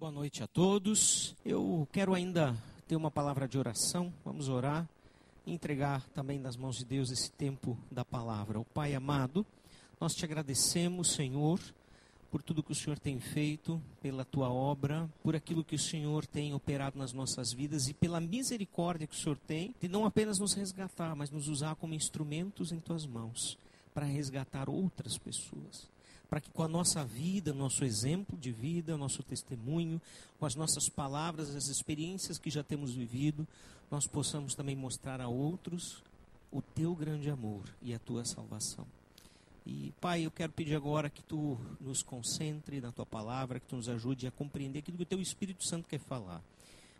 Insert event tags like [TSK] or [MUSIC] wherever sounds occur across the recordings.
Boa noite a todos. Eu quero ainda ter uma palavra de oração. Vamos orar e entregar também nas mãos de Deus esse tempo da palavra. O Pai amado, nós te agradecemos, Senhor, por tudo que o Senhor tem feito, pela tua obra, por aquilo que o Senhor tem operado nas nossas vidas e pela misericórdia que o Senhor tem de não apenas nos resgatar, mas nos usar como instrumentos em tuas mãos para resgatar outras pessoas para que com a nossa vida, nosso exemplo de vida, nosso testemunho, com as nossas palavras, as experiências que já temos vivido, nós possamos também mostrar a outros o teu grande amor e a tua salvação. E, Pai, eu quero pedir agora que tu nos concentre na tua palavra, que tu nos ajude a compreender aquilo que o teu Espírito Santo quer falar.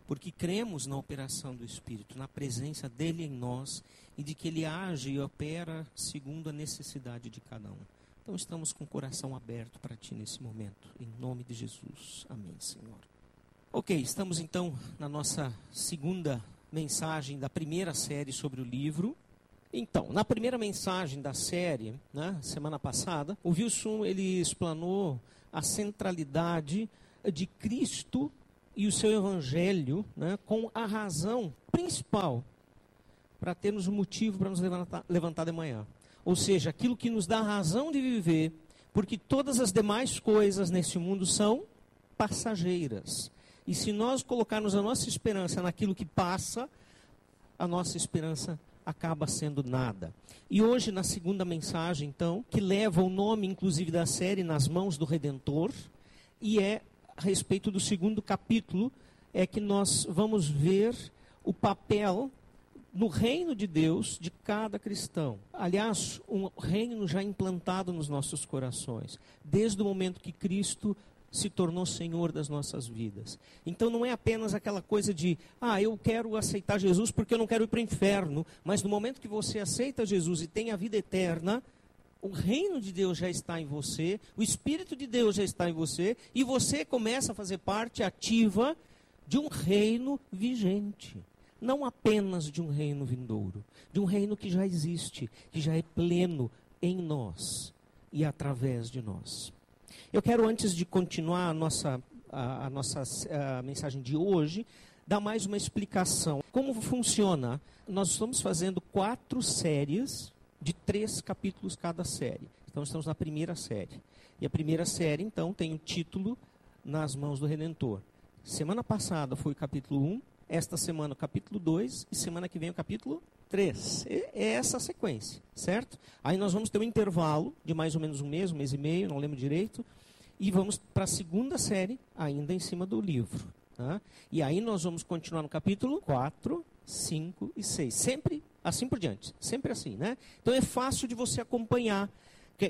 Porque cremos na operação do Espírito, na presença dele em nós e de que ele age e opera segundo a necessidade de cada um. Então estamos com o coração aberto para Ti nesse momento, em nome de Jesus. Amém, Senhor. Ok, estamos então na nossa segunda mensagem da primeira série sobre o livro. Então, na primeira mensagem da série, né, semana passada, o Wilson ele explanou a centralidade de Cristo e o seu Evangelho né, com a razão principal para termos um motivo para nos levantar, levantar de manhã ou seja, aquilo que nos dá razão de viver, porque todas as demais coisas nesse mundo são passageiras. E se nós colocarmos a nossa esperança naquilo que passa, a nossa esperança acaba sendo nada. E hoje, na segunda mensagem, então, que leva o nome, inclusive, da série Nas Mãos do Redentor, e é a respeito do segundo capítulo, é que nós vamos ver o papel no reino de Deus de cada cristão. Aliás, um reino já implantado nos nossos corações, desde o momento que Cristo se tornou Senhor das nossas vidas. Então não é apenas aquela coisa de, ah, eu quero aceitar Jesus porque eu não quero ir para o inferno, mas no momento que você aceita Jesus e tem a vida eterna, o reino de Deus já está em você, o Espírito de Deus já está em você, e você começa a fazer parte ativa de um reino vigente não apenas de um reino vindouro, de um reino que já existe, que já é pleno em nós e através de nós. Eu quero, antes de continuar a nossa, a, a nossa a mensagem de hoje, dar mais uma explicação. Como funciona? Nós estamos fazendo quatro séries de três capítulos cada série. Então, estamos na primeira série. E a primeira série, então, tem o título Nas Mãos do Redentor. Semana passada foi o capítulo 1, esta semana o capítulo 2 e semana que vem o capítulo 3. É essa a sequência, certo? Aí nós vamos ter um intervalo de mais ou menos um mês, um mês e meio, não lembro direito, e vamos para a segunda série, ainda em cima do livro. Tá? E aí nós vamos continuar no capítulo 4, 5 e 6. Sempre assim por diante. Sempre assim, né? Então é fácil de você acompanhar.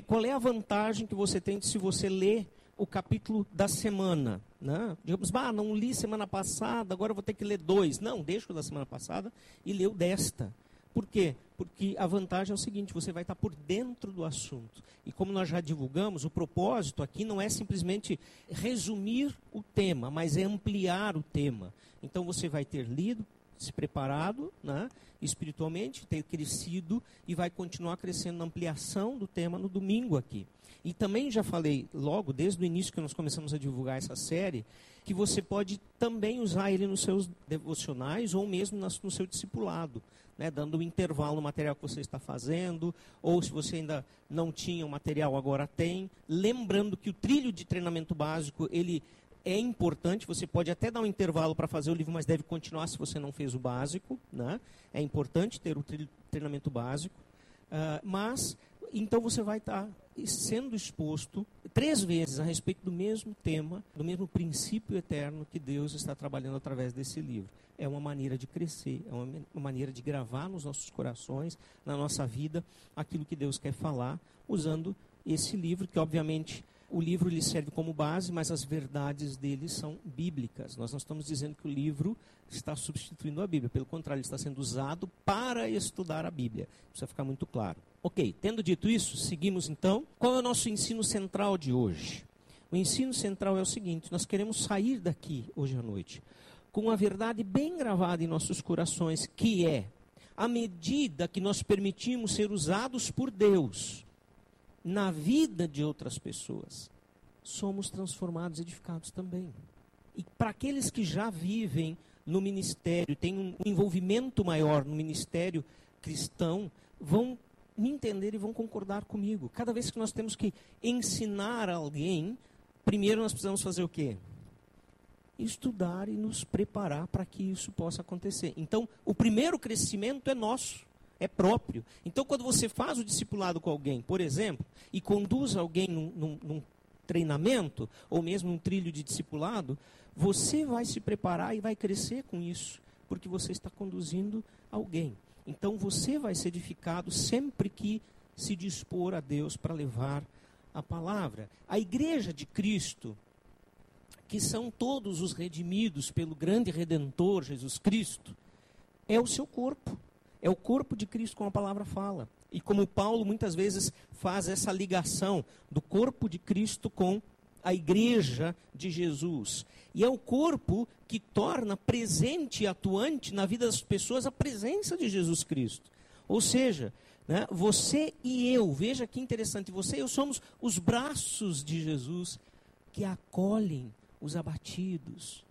Qual é a vantagem que você tem se você ler o capítulo da semana. Né? Digamos, ah, não li semana passada, agora vou ter que ler dois. Não, deixa o da semana passada e lê o desta. Por quê? Porque a vantagem é o seguinte: você vai estar por dentro do assunto. E como nós já divulgamos, o propósito aqui não é simplesmente resumir o tema, mas é ampliar o tema. Então você vai ter lido, se preparado né, espiritualmente, ter crescido e vai continuar crescendo na ampliação do tema no domingo aqui. E também já falei logo, desde o início que nós começamos a divulgar essa série, que você pode também usar ele nos seus devocionais ou mesmo no seu discipulado, né, dando um intervalo no material que você está fazendo, ou se você ainda não tinha o material, agora tem. Lembrando que o trilho de treinamento básico, ele é importante, você pode até dar um intervalo para fazer o livro, mas deve continuar se você não fez o básico. Né? É importante ter o treinamento básico. Uh, mas, então você vai estar tá sendo exposto três vezes a respeito do mesmo tema, do mesmo princípio eterno que Deus está trabalhando através desse livro. É uma maneira de crescer, é uma, uma maneira de gravar nos nossos corações, na nossa vida, aquilo que Deus quer falar, usando esse livro, que obviamente o livro lhe serve como base, mas as verdades dele são bíblicas. Nós não estamos dizendo que o livro está substituindo a Bíblia, pelo contrário, ele está sendo usado para estudar a Bíblia. Precisa ficar muito claro. Ok, tendo dito isso, seguimos então. Qual é o nosso ensino central de hoje? O ensino central é o seguinte: nós queremos sair daqui hoje à noite com uma verdade bem gravada em nossos corações, que é: à medida que nós permitimos ser usados por Deus, na vida de outras pessoas, somos transformados, edificados também. E para aqueles que já vivem no ministério, têm um envolvimento maior no ministério cristão, vão me entender e vão concordar comigo. Cada vez que nós temos que ensinar alguém, primeiro nós precisamos fazer o quê? Estudar e nos preparar para que isso possa acontecer. Então, o primeiro crescimento é nosso, é próprio. Então, quando você faz o discipulado com alguém, por exemplo, e conduz alguém num, num, num treinamento, ou mesmo um trilho de discipulado, você vai se preparar e vai crescer com isso, porque você está conduzindo alguém. Então você vai ser edificado sempre que se dispor a Deus para levar a palavra. A igreja de Cristo, que são todos os redimidos pelo grande redentor Jesus Cristo, é o seu corpo. É o corpo de Cristo como a palavra fala. E como Paulo muitas vezes faz essa ligação do corpo de Cristo com a igreja de Jesus. E é o corpo que torna presente e atuante na vida das pessoas a presença de Jesus Cristo. Ou seja, né, você e eu, veja que interessante, você e eu somos os braços de Jesus que acolhem os abatidos.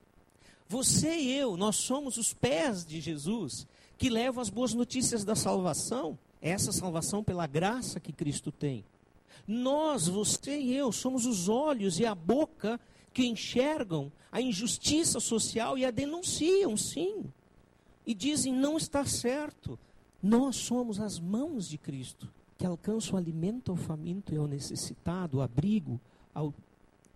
Você e eu, nós somos os pés de Jesus que levam as boas notícias da salvação, essa salvação pela graça que Cristo tem. Nós, você e eu, somos os olhos e a boca que enxergam a injustiça social e a denunciam, sim. E dizem: não está certo. Nós somos as mãos de Cristo, que alcançam o alimento ao faminto e ao necessitado, o abrigo ao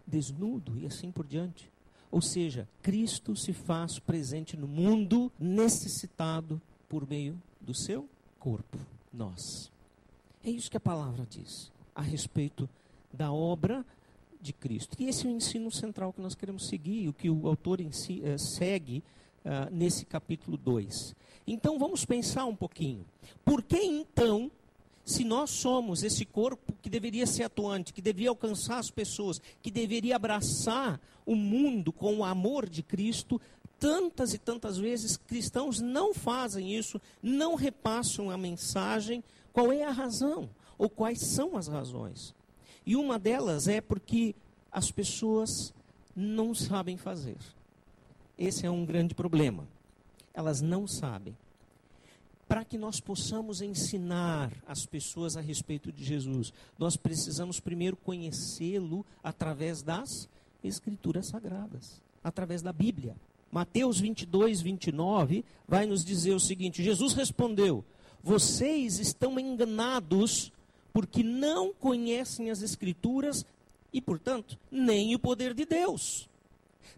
desnudo e assim por diante. Ou seja, Cristo se faz presente no mundo necessitado por meio do seu corpo, nós. É isso que a palavra diz a respeito da obra de Cristo. E esse é o ensino central que nós queremos seguir, o que o autor si, eh, segue uh, nesse capítulo 2. Então vamos pensar um pouquinho. Por que então, se nós somos esse corpo que deveria ser atuante, que deveria alcançar as pessoas, que deveria abraçar o mundo com o amor de Cristo, tantas e tantas vezes cristãos não fazem isso, não repassam a mensagem? Qual é a razão? ou quais são as razões. E uma delas é porque as pessoas não sabem fazer. Esse é um grande problema. Elas não sabem. Para que nós possamos ensinar as pessoas a respeito de Jesus, nós precisamos primeiro conhecê-lo através das Escrituras Sagradas, através da Bíblia. Mateus 22, 29 vai nos dizer o seguinte: Jesus respondeu: Vocês estão enganados porque não conhecem as Escrituras e, portanto, nem o poder de Deus.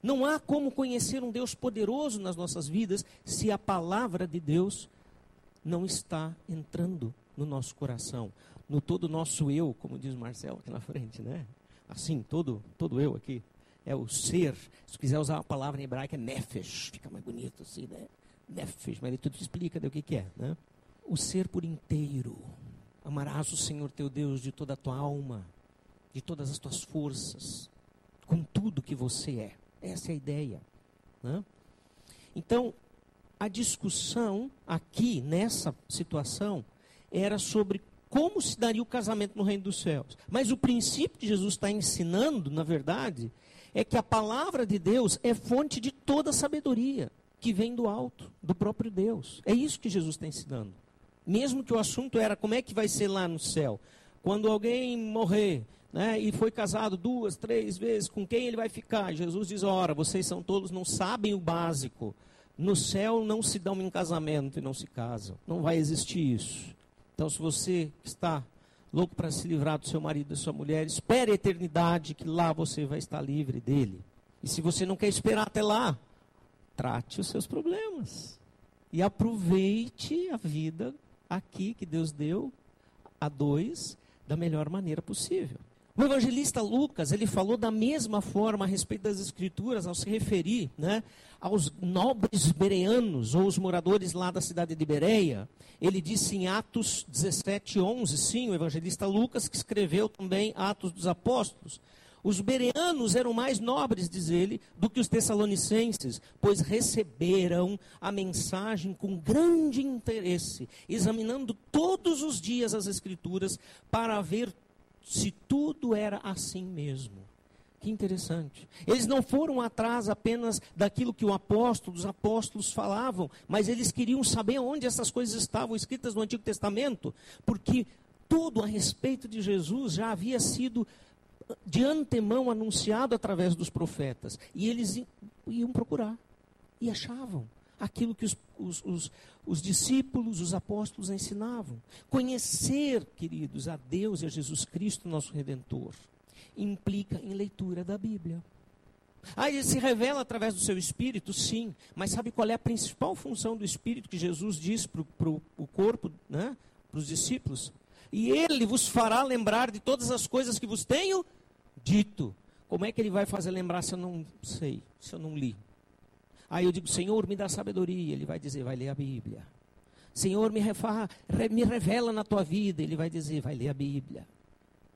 Não há como conhecer um Deus poderoso nas nossas vidas se a palavra de Deus não está entrando no nosso coração, no todo nosso eu, como diz Marcelo aqui na frente, né? Assim, todo, todo eu aqui. É o ser. Se quiser usar a palavra em hebraico, é nefesh. Fica mais bonito assim, né? Nefesh, mas ele tudo explica o que, que é, né? O ser por inteiro. Amarás o Senhor teu Deus de toda a tua alma, de todas as tuas forças, com tudo que você é. Essa é a ideia. Né? Então, a discussão aqui, nessa situação, era sobre como se daria o casamento no reino dos céus. Mas o princípio que Jesus está ensinando, na verdade, é que a palavra de Deus é fonte de toda sabedoria que vem do alto, do próprio Deus. É isso que Jesus está ensinando mesmo que o assunto era como é que vai ser lá no céu. Quando alguém morrer, né, e foi casado duas, três vezes, com quem ele vai ficar? Jesus diz: ora, vocês são todos, não sabem o básico. No céu não se dão em casamento e não se casam. Não vai existir isso. Então, se você está louco para se livrar do seu marido da sua mulher, espere a eternidade, que lá você vai estar livre dele. E se você não quer esperar até lá, trate os seus problemas. E aproveite a vida aqui que Deus deu a dois da melhor maneira possível. O evangelista Lucas, ele falou da mesma forma a respeito das escrituras ao se referir, né, aos nobres bereanos ou os moradores lá da cidade de Bereia. Ele disse em Atos 17, 11, sim, o evangelista Lucas que escreveu também Atos dos Apóstolos. Os bereanos eram mais nobres, diz ele, do que os tessalonicenses, pois receberam a mensagem com grande interesse, examinando todos os dias as Escrituras para ver se tudo era assim mesmo. Que interessante. Eles não foram atrás apenas daquilo que o apóstolo, os apóstolos falavam, mas eles queriam saber onde essas coisas estavam escritas no Antigo Testamento, porque tudo a respeito de Jesus já havia sido de antemão anunciado através dos profetas. E eles iam procurar e achavam aquilo que os, os, os, os, discípulos, os apóstolos ensinavam. Conhecer, queridos, a Deus e a Jesus Cristo, nosso Redentor, implica em leitura da Bíblia. Ah, ele se revela através do seu espírito, sim, mas sabe qual é a principal função do espírito que Jesus diz para o corpo, né, para os discípulos? E ele vos fará lembrar de todas as coisas que vos tenho dito. Como é que ele vai fazer lembrar se eu não sei, se eu não li? Aí eu digo, Senhor, me dá sabedoria. Ele vai dizer, vai ler a Bíblia. Senhor, me, refa, me revela na tua vida. Ele vai dizer, vai ler a Bíblia.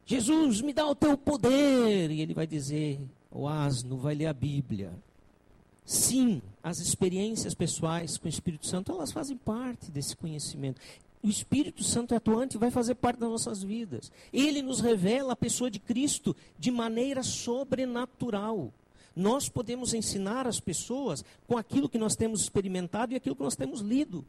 Jesus, me dá o teu poder. E ele vai dizer, o asno, vai ler a Bíblia. Sim, as experiências pessoais com o Espírito Santo, elas fazem parte desse conhecimento. O Espírito Santo é atuante e vai fazer parte das nossas vidas. Ele nos revela a pessoa de Cristo de maneira sobrenatural. Nós podemos ensinar as pessoas com aquilo que nós temos experimentado e aquilo que nós temos lido.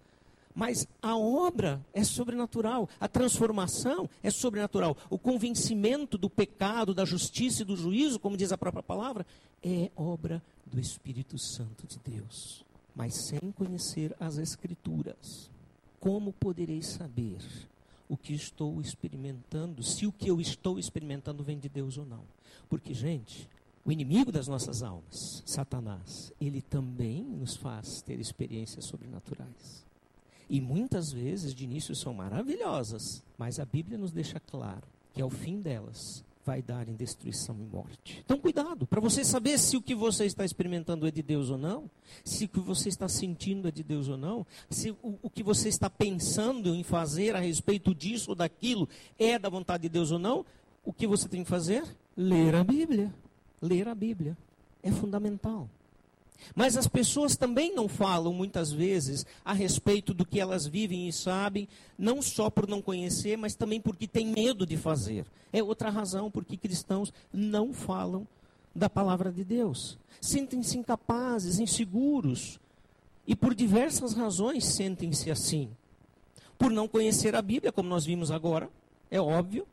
Mas a obra é sobrenatural, a transformação é sobrenatural. O convencimento do pecado, da justiça e do juízo, como diz a própria palavra, é obra do Espírito Santo de Deus. Mas sem conhecer as Escrituras, como poderei saber o que estou experimentando, se o que eu estou experimentando vem de Deus ou não? Porque, gente, o inimigo das nossas almas, Satanás, ele também nos faz ter experiências sobrenaturais. E muitas vezes, de início, são maravilhosas, mas a Bíblia nos deixa claro que ao fim delas vai dar em destruição e morte. Então, cuidado, para você saber se o que você está experimentando é de Deus ou não, se o que você está sentindo é de Deus ou não, se o, o que você está pensando em fazer a respeito disso ou daquilo é da vontade de Deus ou não, o que você tem que fazer? Ler a Bíblia ler a Bíblia. É fundamental. Mas as pessoas também não falam muitas vezes a respeito do que elas vivem e sabem, não só por não conhecer, mas também porque têm medo de fazer. É outra razão porque cristãos não falam da palavra de Deus. Sentem-se incapazes, inseguros. E por diversas razões sentem-se assim. Por não conhecer a Bíblia, como nós vimos agora, é óbvio.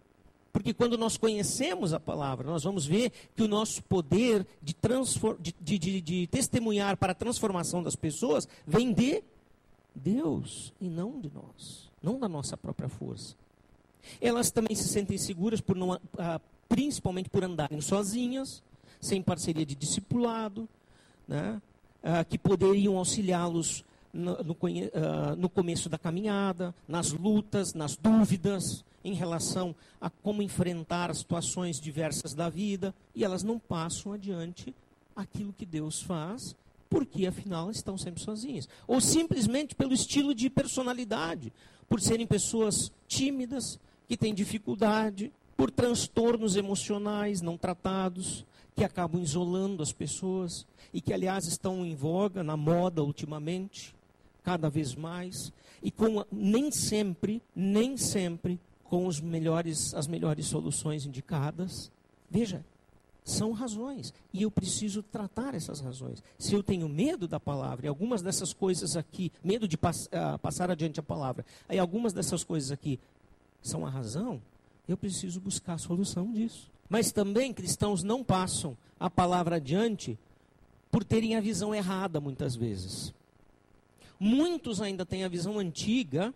Porque quando nós conhecemos a palavra, nós vamos ver que o nosso poder de, de, de, de, testemunhar para a transformação das pessoas vem de Deus e não de nós, não da nossa própria força. Elas também se sentem seguras por não, ah, principalmente por andarem sozinhas, sem parceria de discipulado, né? ah, que poderiam auxiliá-los no, no, uh, no, começo da caminhada, nas lutas, nas dúvidas em relação a como enfrentar situações diversas da vida, e elas não passam adiante aquilo que Deus faz, porque afinal estão sempre sozinhas. Ou simplesmente pelo estilo de personalidade, por serem pessoas tímidas, que têm dificuldade, por transtornos emocionais não tratados, que acabam isolando as pessoas e que, aliás, estão em voga, na moda ultimamente cada vez mais e com nem sempre, nem sempre com os melhores, as melhores soluções indicadas. Veja, são razões e eu preciso tratar essas razões. Se eu tenho medo da palavra, e algumas dessas coisas aqui, medo de pass uh, passar adiante a palavra, aí algumas dessas coisas aqui são a razão, eu preciso buscar a solução disso. Mas também cristãos não passam a palavra adiante por terem a visão errada muitas vezes. Muitos ainda têm a visão antiga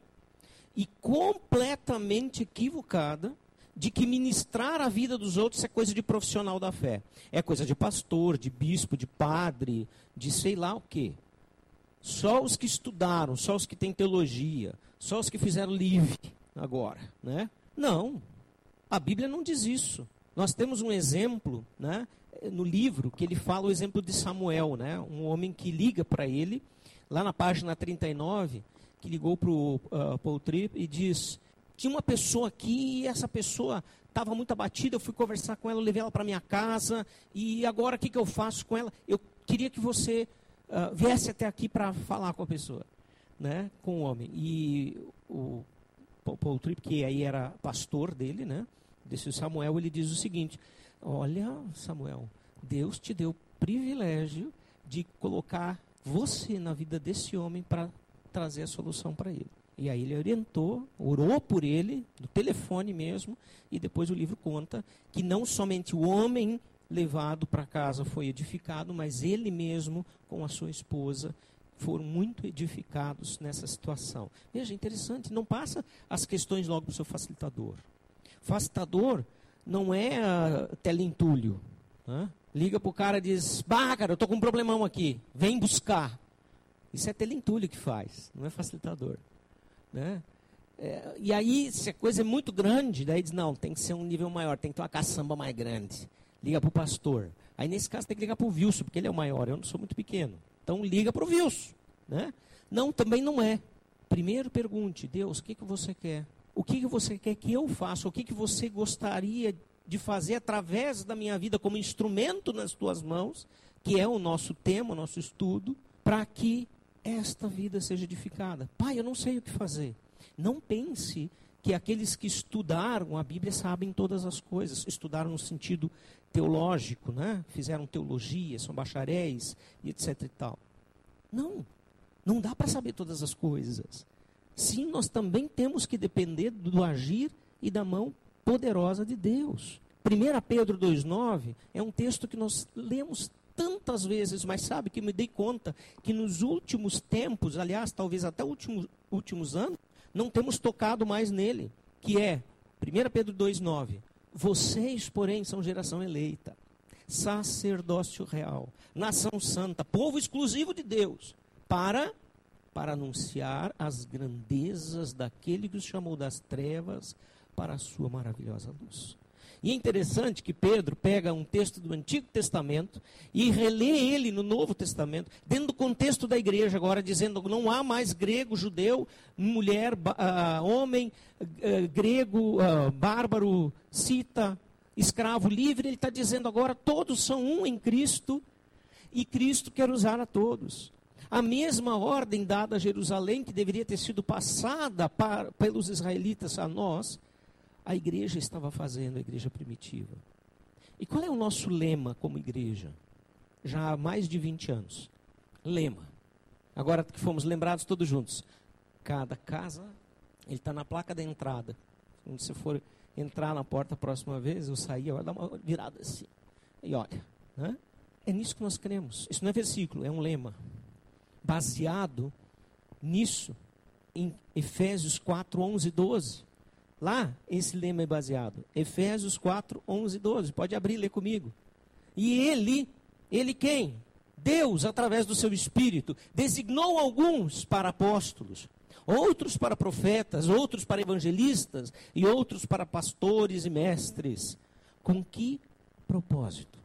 e completamente equivocada de que ministrar a vida dos outros é coisa de profissional da fé. É coisa de pastor, de bispo, de padre, de sei lá o quê. Só os que estudaram, só os que têm teologia, só os que fizeram livre agora, né? Não. A Bíblia não diz isso. Nós temos um exemplo, né, no livro que ele fala o exemplo de Samuel, né, um homem que liga para ele lá na página 39, que ligou para o uh, Paul Tripp e diz: tinha uma pessoa aqui e essa pessoa estava muito abatida, eu fui conversar com ela, levei ela para minha casa e agora o que, que eu faço com ela? Eu queria que você uh, viesse até aqui para falar com a pessoa, né, com o homem. E o Paul Tripp, que aí era pastor dele, né, desse Samuel, ele diz o seguinte: Olha, Samuel, Deus te deu privilégio de colocar você na vida desse homem para trazer a solução para ele. E aí ele orientou, orou por ele, no telefone mesmo, e depois o livro conta que não somente o homem levado para casa foi edificado, mas ele mesmo, com a sua esposa, foram muito edificados nessa situação. Veja, interessante, não passa as questões logo para o seu facilitador. Facilitador não é uh. Né? Liga para o cara e diz, bah, cara, eu estou com um problemão aqui, vem buscar. Isso é telentúlio que faz, não é facilitador. Né? É, e aí, se a coisa é muito grande, daí diz, não, tem que ser um nível maior, tem que ter uma caçamba mais grande. Liga para o pastor. Aí, nesse caso, tem que ligar para o Wilson, porque ele é o maior, eu não sou muito pequeno. Então, liga para o Wilson. Né? Não, também não é. Primeiro pergunte, Deus, o que, que você quer? O que, que você quer que eu faça? O que, que você gostaria de fazer através da minha vida como instrumento nas tuas mãos, que é o nosso tema, o nosso estudo, para que esta vida seja edificada. Pai, eu não sei o que fazer. Não pense que aqueles que estudaram a Bíblia sabem todas as coisas. Estudaram no sentido teológico, né? Fizeram teologia, são bacharéis e etc e tal. Não. Não dá para saber todas as coisas. Sim, nós também temos que depender do agir e da mão poderosa de Deus. 1 Pedro 2,9 é um texto que nós lemos tantas vezes, mas sabe que me dei conta que nos últimos tempos, aliás, talvez até últimos, últimos anos, não temos tocado mais nele, que é 1 Pedro 2,9. Vocês, porém, são geração eleita, sacerdócio real, nação santa, povo exclusivo de Deus, para para anunciar as grandezas daquele que os chamou das trevas para a sua maravilhosa luz. E é interessante que Pedro pega um texto do Antigo Testamento e relê ele no Novo Testamento, dentro do contexto da igreja, agora dizendo que não há mais grego, judeu, mulher, uh, homem, uh, grego, uh, bárbaro, cita, escravo, livre. Ele está dizendo agora todos são um em Cristo e Cristo quer usar a todos. A mesma ordem dada a Jerusalém, que deveria ter sido passada para, pelos israelitas a nós, a igreja estava fazendo, a igreja primitiva. E qual é o nosso lema como igreja? Já há mais de 20 anos. Lema. Agora que fomos lembrados todos juntos. Cada casa, ele está na placa da entrada. Quando você for entrar na porta a próxima vez, eu sair, eu dar uma virada assim. E olha, né? é nisso que nós cremos. Isso não é versículo, é um lema. Baseado nisso, em Efésios 4, 11 e 12. Lá, esse lema é baseado. Efésios 4, 11 e 12. Pode abrir e ler comigo. E ele, ele quem? Deus, através do seu Espírito, designou alguns para apóstolos, outros para profetas, outros para evangelistas e outros para pastores e mestres. Com que propósito?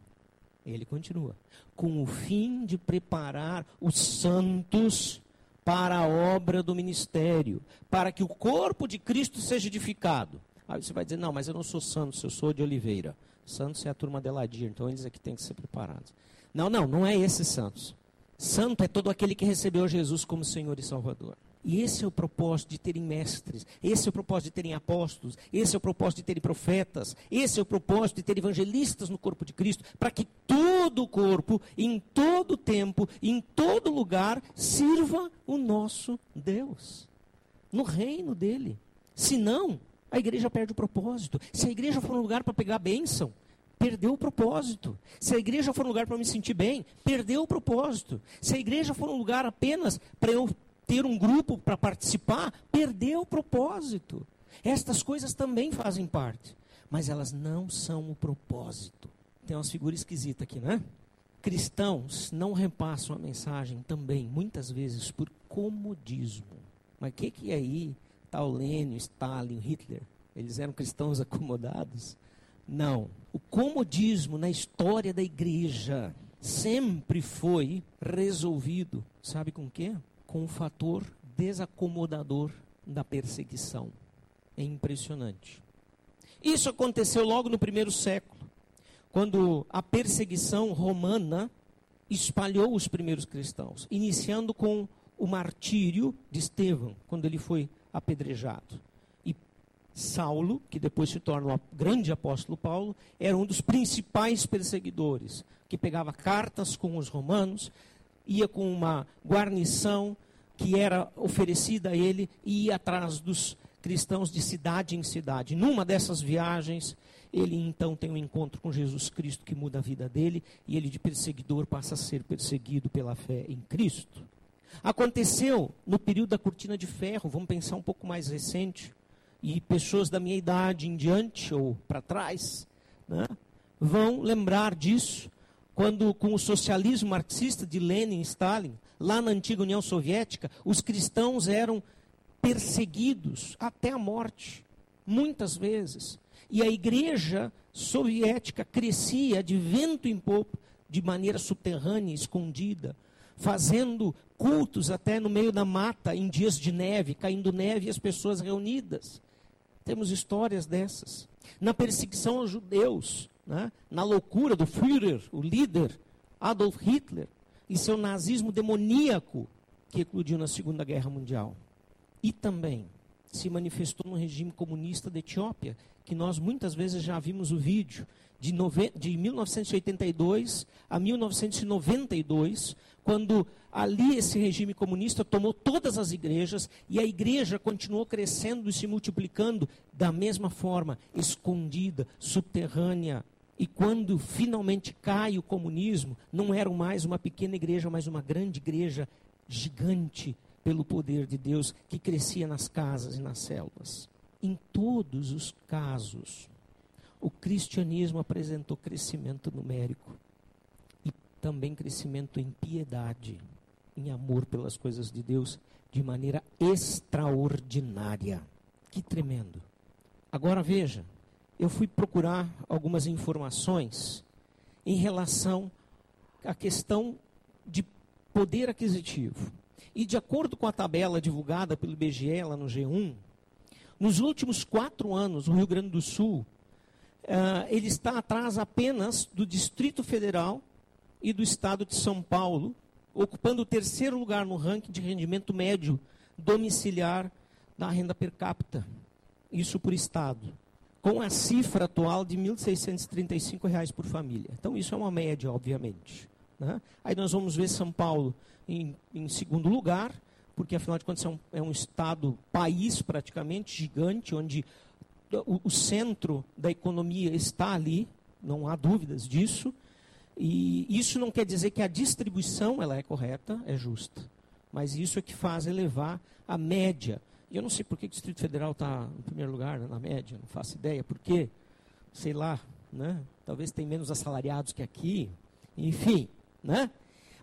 Ele continua: com o fim de preparar os santos para a obra do ministério, para que o corpo de Cristo seja edificado. Aí você vai dizer, não, mas eu não sou santo, eu sou de Oliveira. Santos é a turma de Ladir, então eles é que têm que ser preparados. Não, não, não é esses santos. Santo é todo aquele que recebeu Jesus como Senhor e Salvador. E esse é o propósito de terem mestres, esse é o propósito de terem apóstolos, esse é o propósito de terem profetas, esse é o propósito de ter evangelistas no corpo de Cristo, para que todo o corpo, em todo tempo, em todo lugar, sirva o nosso Deus, no reino dele. Senão, a igreja perde o propósito. Se a igreja for um lugar para pegar a bênção, perdeu o propósito. Se a igreja for um lugar para me sentir bem, perdeu o propósito. Se a igreja for um lugar apenas para eu ter um grupo para participar, perdeu o propósito. Estas coisas também fazem parte, mas elas não são o propósito. Tem umas figuras esquisitas aqui, né? Cristãos não repassam a mensagem também, muitas vezes, por comodismo. Mas o que, que é aí está o Lênin, Stalin, Hitler? Eles eram cristãos [LAUGHS] acomodados? Não. O comodismo na história da igreja sempre foi resolvido, sabe com o quê? Com o fator desacomodador da perseguição. É impressionante. Isso aconteceu logo no primeiro século, quando a perseguição romana espalhou os primeiros cristãos, iniciando com o martírio de Estevão, quando ele foi apedrejado. E Saulo, que depois se torna o grande apóstolo Paulo, era um dos principais perseguidores, que pegava cartas com os romanos, ia com uma guarnição que era oferecida a ele e ia atrás dos cristãos de cidade em cidade. Numa dessas viagens, ele então tem um encontro com Jesus Cristo que muda a vida dele e ele de perseguidor passa a ser perseguido pela fé em Cristo. Aconteceu no período da cortina de ferro, vamos pensar um pouco mais recente, e pessoas da minha idade em diante ou para trás, né, vão lembrar disso, quando com o socialismo marxista de Lenin e Stalin, lá na antiga União Soviética, os cristãos eram perseguidos até a morte, muitas vezes. E a igreja soviética crescia de vento em popa, de maneira subterrânea, escondida, fazendo cultos até no meio da mata, em dias de neve, caindo neve e as pessoas reunidas. Temos histórias dessas. Na perseguição aos judeus, né? na loucura do Führer, o líder, Adolf Hitler, e seu nazismo demoníaco que eclodiu na Segunda Guerra Mundial. E também se manifestou no regime comunista da Etiópia, que nós muitas vezes já vimos o vídeo, de, nove... de 1982 a 1992, quando ali esse regime comunista tomou todas as igrejas e a igreja continuou crescendo e se multiplicando da mesma forma, escondida, subterrânea. E quando finalmente cai o comunismo, não era mais uma pequena igreja, mas uma grande igreja gigante pelo poder de Deus que crescia nas casas e nas selvas. Em todos os casos, o cristianismo apresentou crescimento numérico e também crescimento em piedade, em amor pelas coisas de Deus, de maneira extraordinária. Que tremendo. Agora veja, eu fui procurar algumas informações em relação à questão de poder aquisitivo. E de acordo com a tabela divulgada pelo IBGE lá no G1, nos últimos quatro anos, o Rio Grande do Sul, uh, ele está atrás apenas do Distrito Federal e do Estado de São Paulo, ocupando o terceiro lugar no ranking de rendimento médio domiciliar da renda per capita. Isso por Estado. Com a cifra atual de R$ 1.635 por família. Então, isso é uma média, obviamente. Né? Aí nós vamos ver São Paulo em, em segundo lugar, porque afinal de contas é um, é um estado, país praticamente gigante, onde o, o, centro da economia está ali, não há dúvidas disso. E isso não quer dizer que a distribuição ela é correta, é justa. Mas isso é que faz elevar a média. E eu não sei por que o Distrito Federal está em primeiro lugar, né, na média, não faço ideia. Por quê? Sei lá, né? talvez tem menos assalariados que aqui. Enfim, né?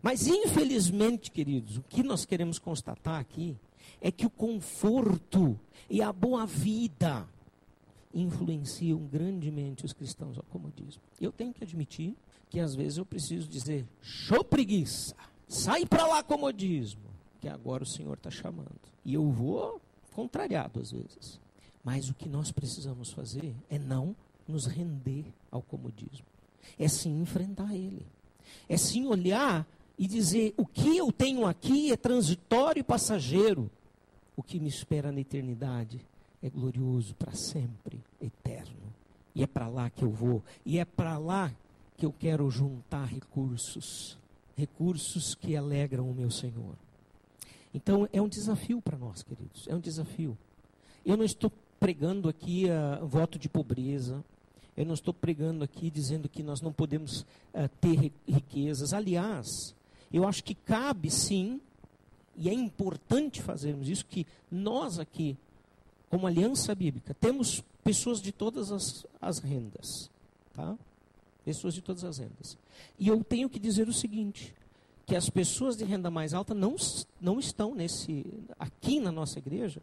Mas, infelizmente, queridos, o que nós queremos constatar aqui é que o conforto e a boa vida influenciam grandemente os cristãos ao comodismo. Eu tenho que admitir que às vezes eu preciso dizer: show preguiça, sai para lá comodismo, que agora o Senhor está chamando. E eu vou contrariado às vezes. Mas o que nós precisamos fazer é não nos render ao comodismo, é sim enfrentar ele, é sim olhar e dizer: o que eu tenho aqui é transitório e passageiro. O que me espera na eternidade é glorioso para sempre, eterno. E é para lá que eu vou. E é para lá que eu quero juntar recursos. Recursos que alegram o meu Senhor. Então é um desafio para nós, queridos. É um desafio. Eu não estou pregando aqui uh, voto de pobreza. Eu não estou pregando aqui dizendo que nós não podemos uh, ter riquezas. Aliás, eu acho que cabe sim, e é importante fazermos isso, que nós aqui, como Aliança Bíblica, temos pessoas de todas as, as rendas. Tá? Pessoas de todas as rendas. E eu tenho que dizer o seguinte, que as pessoas de renda mais alta não, não estão nesse, aqui na nossa igreja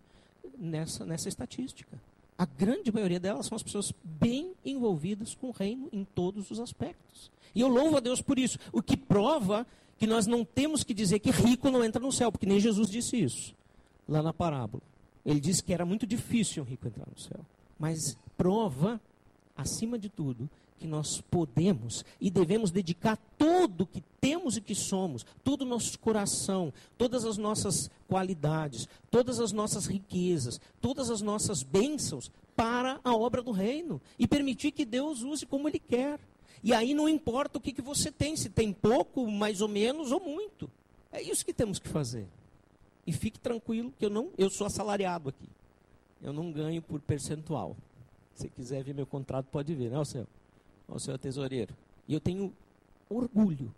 nessa, nessa estatística. A grande maioria delas são as pessoas bem envolvidas com o reino em todos os aspectos. E eu louvo a Deus por isso. O que prova que nós não temos que dizer que rico não entra no céu, porque nem Jesus disse isso lá na parábola. Ele disse que era muito difícil um rico entrar no céu. Mas prova, acima de tudo, que nós podemos e devemos dedicar todo o que temos e que somos, todo o nosso coração, todas as nossas qualidades, todas as nossas riquezas, todas as nossas bênçãos para a obra do reino e permitir que Deus use como Ele quer. E aí não importa o que, que você tem, se tem pouco, mais ou menos ou muito. É isso que temos que fazer. E fique tranquilo que eu não, eu sou assalariado aqui. Eu não ganho por percentual. Se quiser ver meu contrato, pode ver, né, senhor? O senhor tesoureiro. E eu tenho orgulho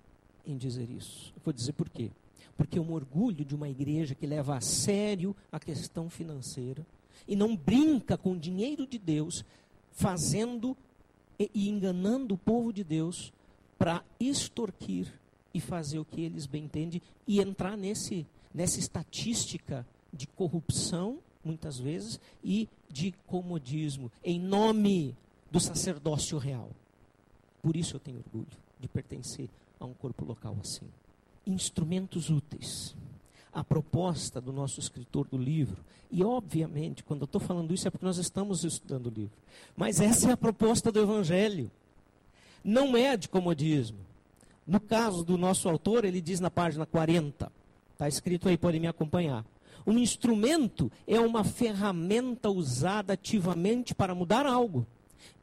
em dizer isso. Vou dizer por quê. Porque é um orgulho de uma igreja que leva a sério a questão financeira e não brinca com o dinheiro de Deus, fazendo e, e enganando o povo de Deus para extorquir e fazer o que eles bem entendem e entrar nesse, nessa estatística de corrupção, muitas vezes, e de comodismo, em nome do sacerdócio real. Por isso eu tenho orgulho de pertencer a um corpo local assim. Instrumentos úteis a proposta do nosso escritor do livro. E, obviamente, quando eu estou falando isso é porque nós estamos estudando o livro. Mas essa é a proposta do Evangelho. Não é de comodismo. No caso do nosso autor, ele diz na página 40, está escrito aí, podem me acompanhar. Um instrumento é uma ferramenta usada ativamente para mudar algo.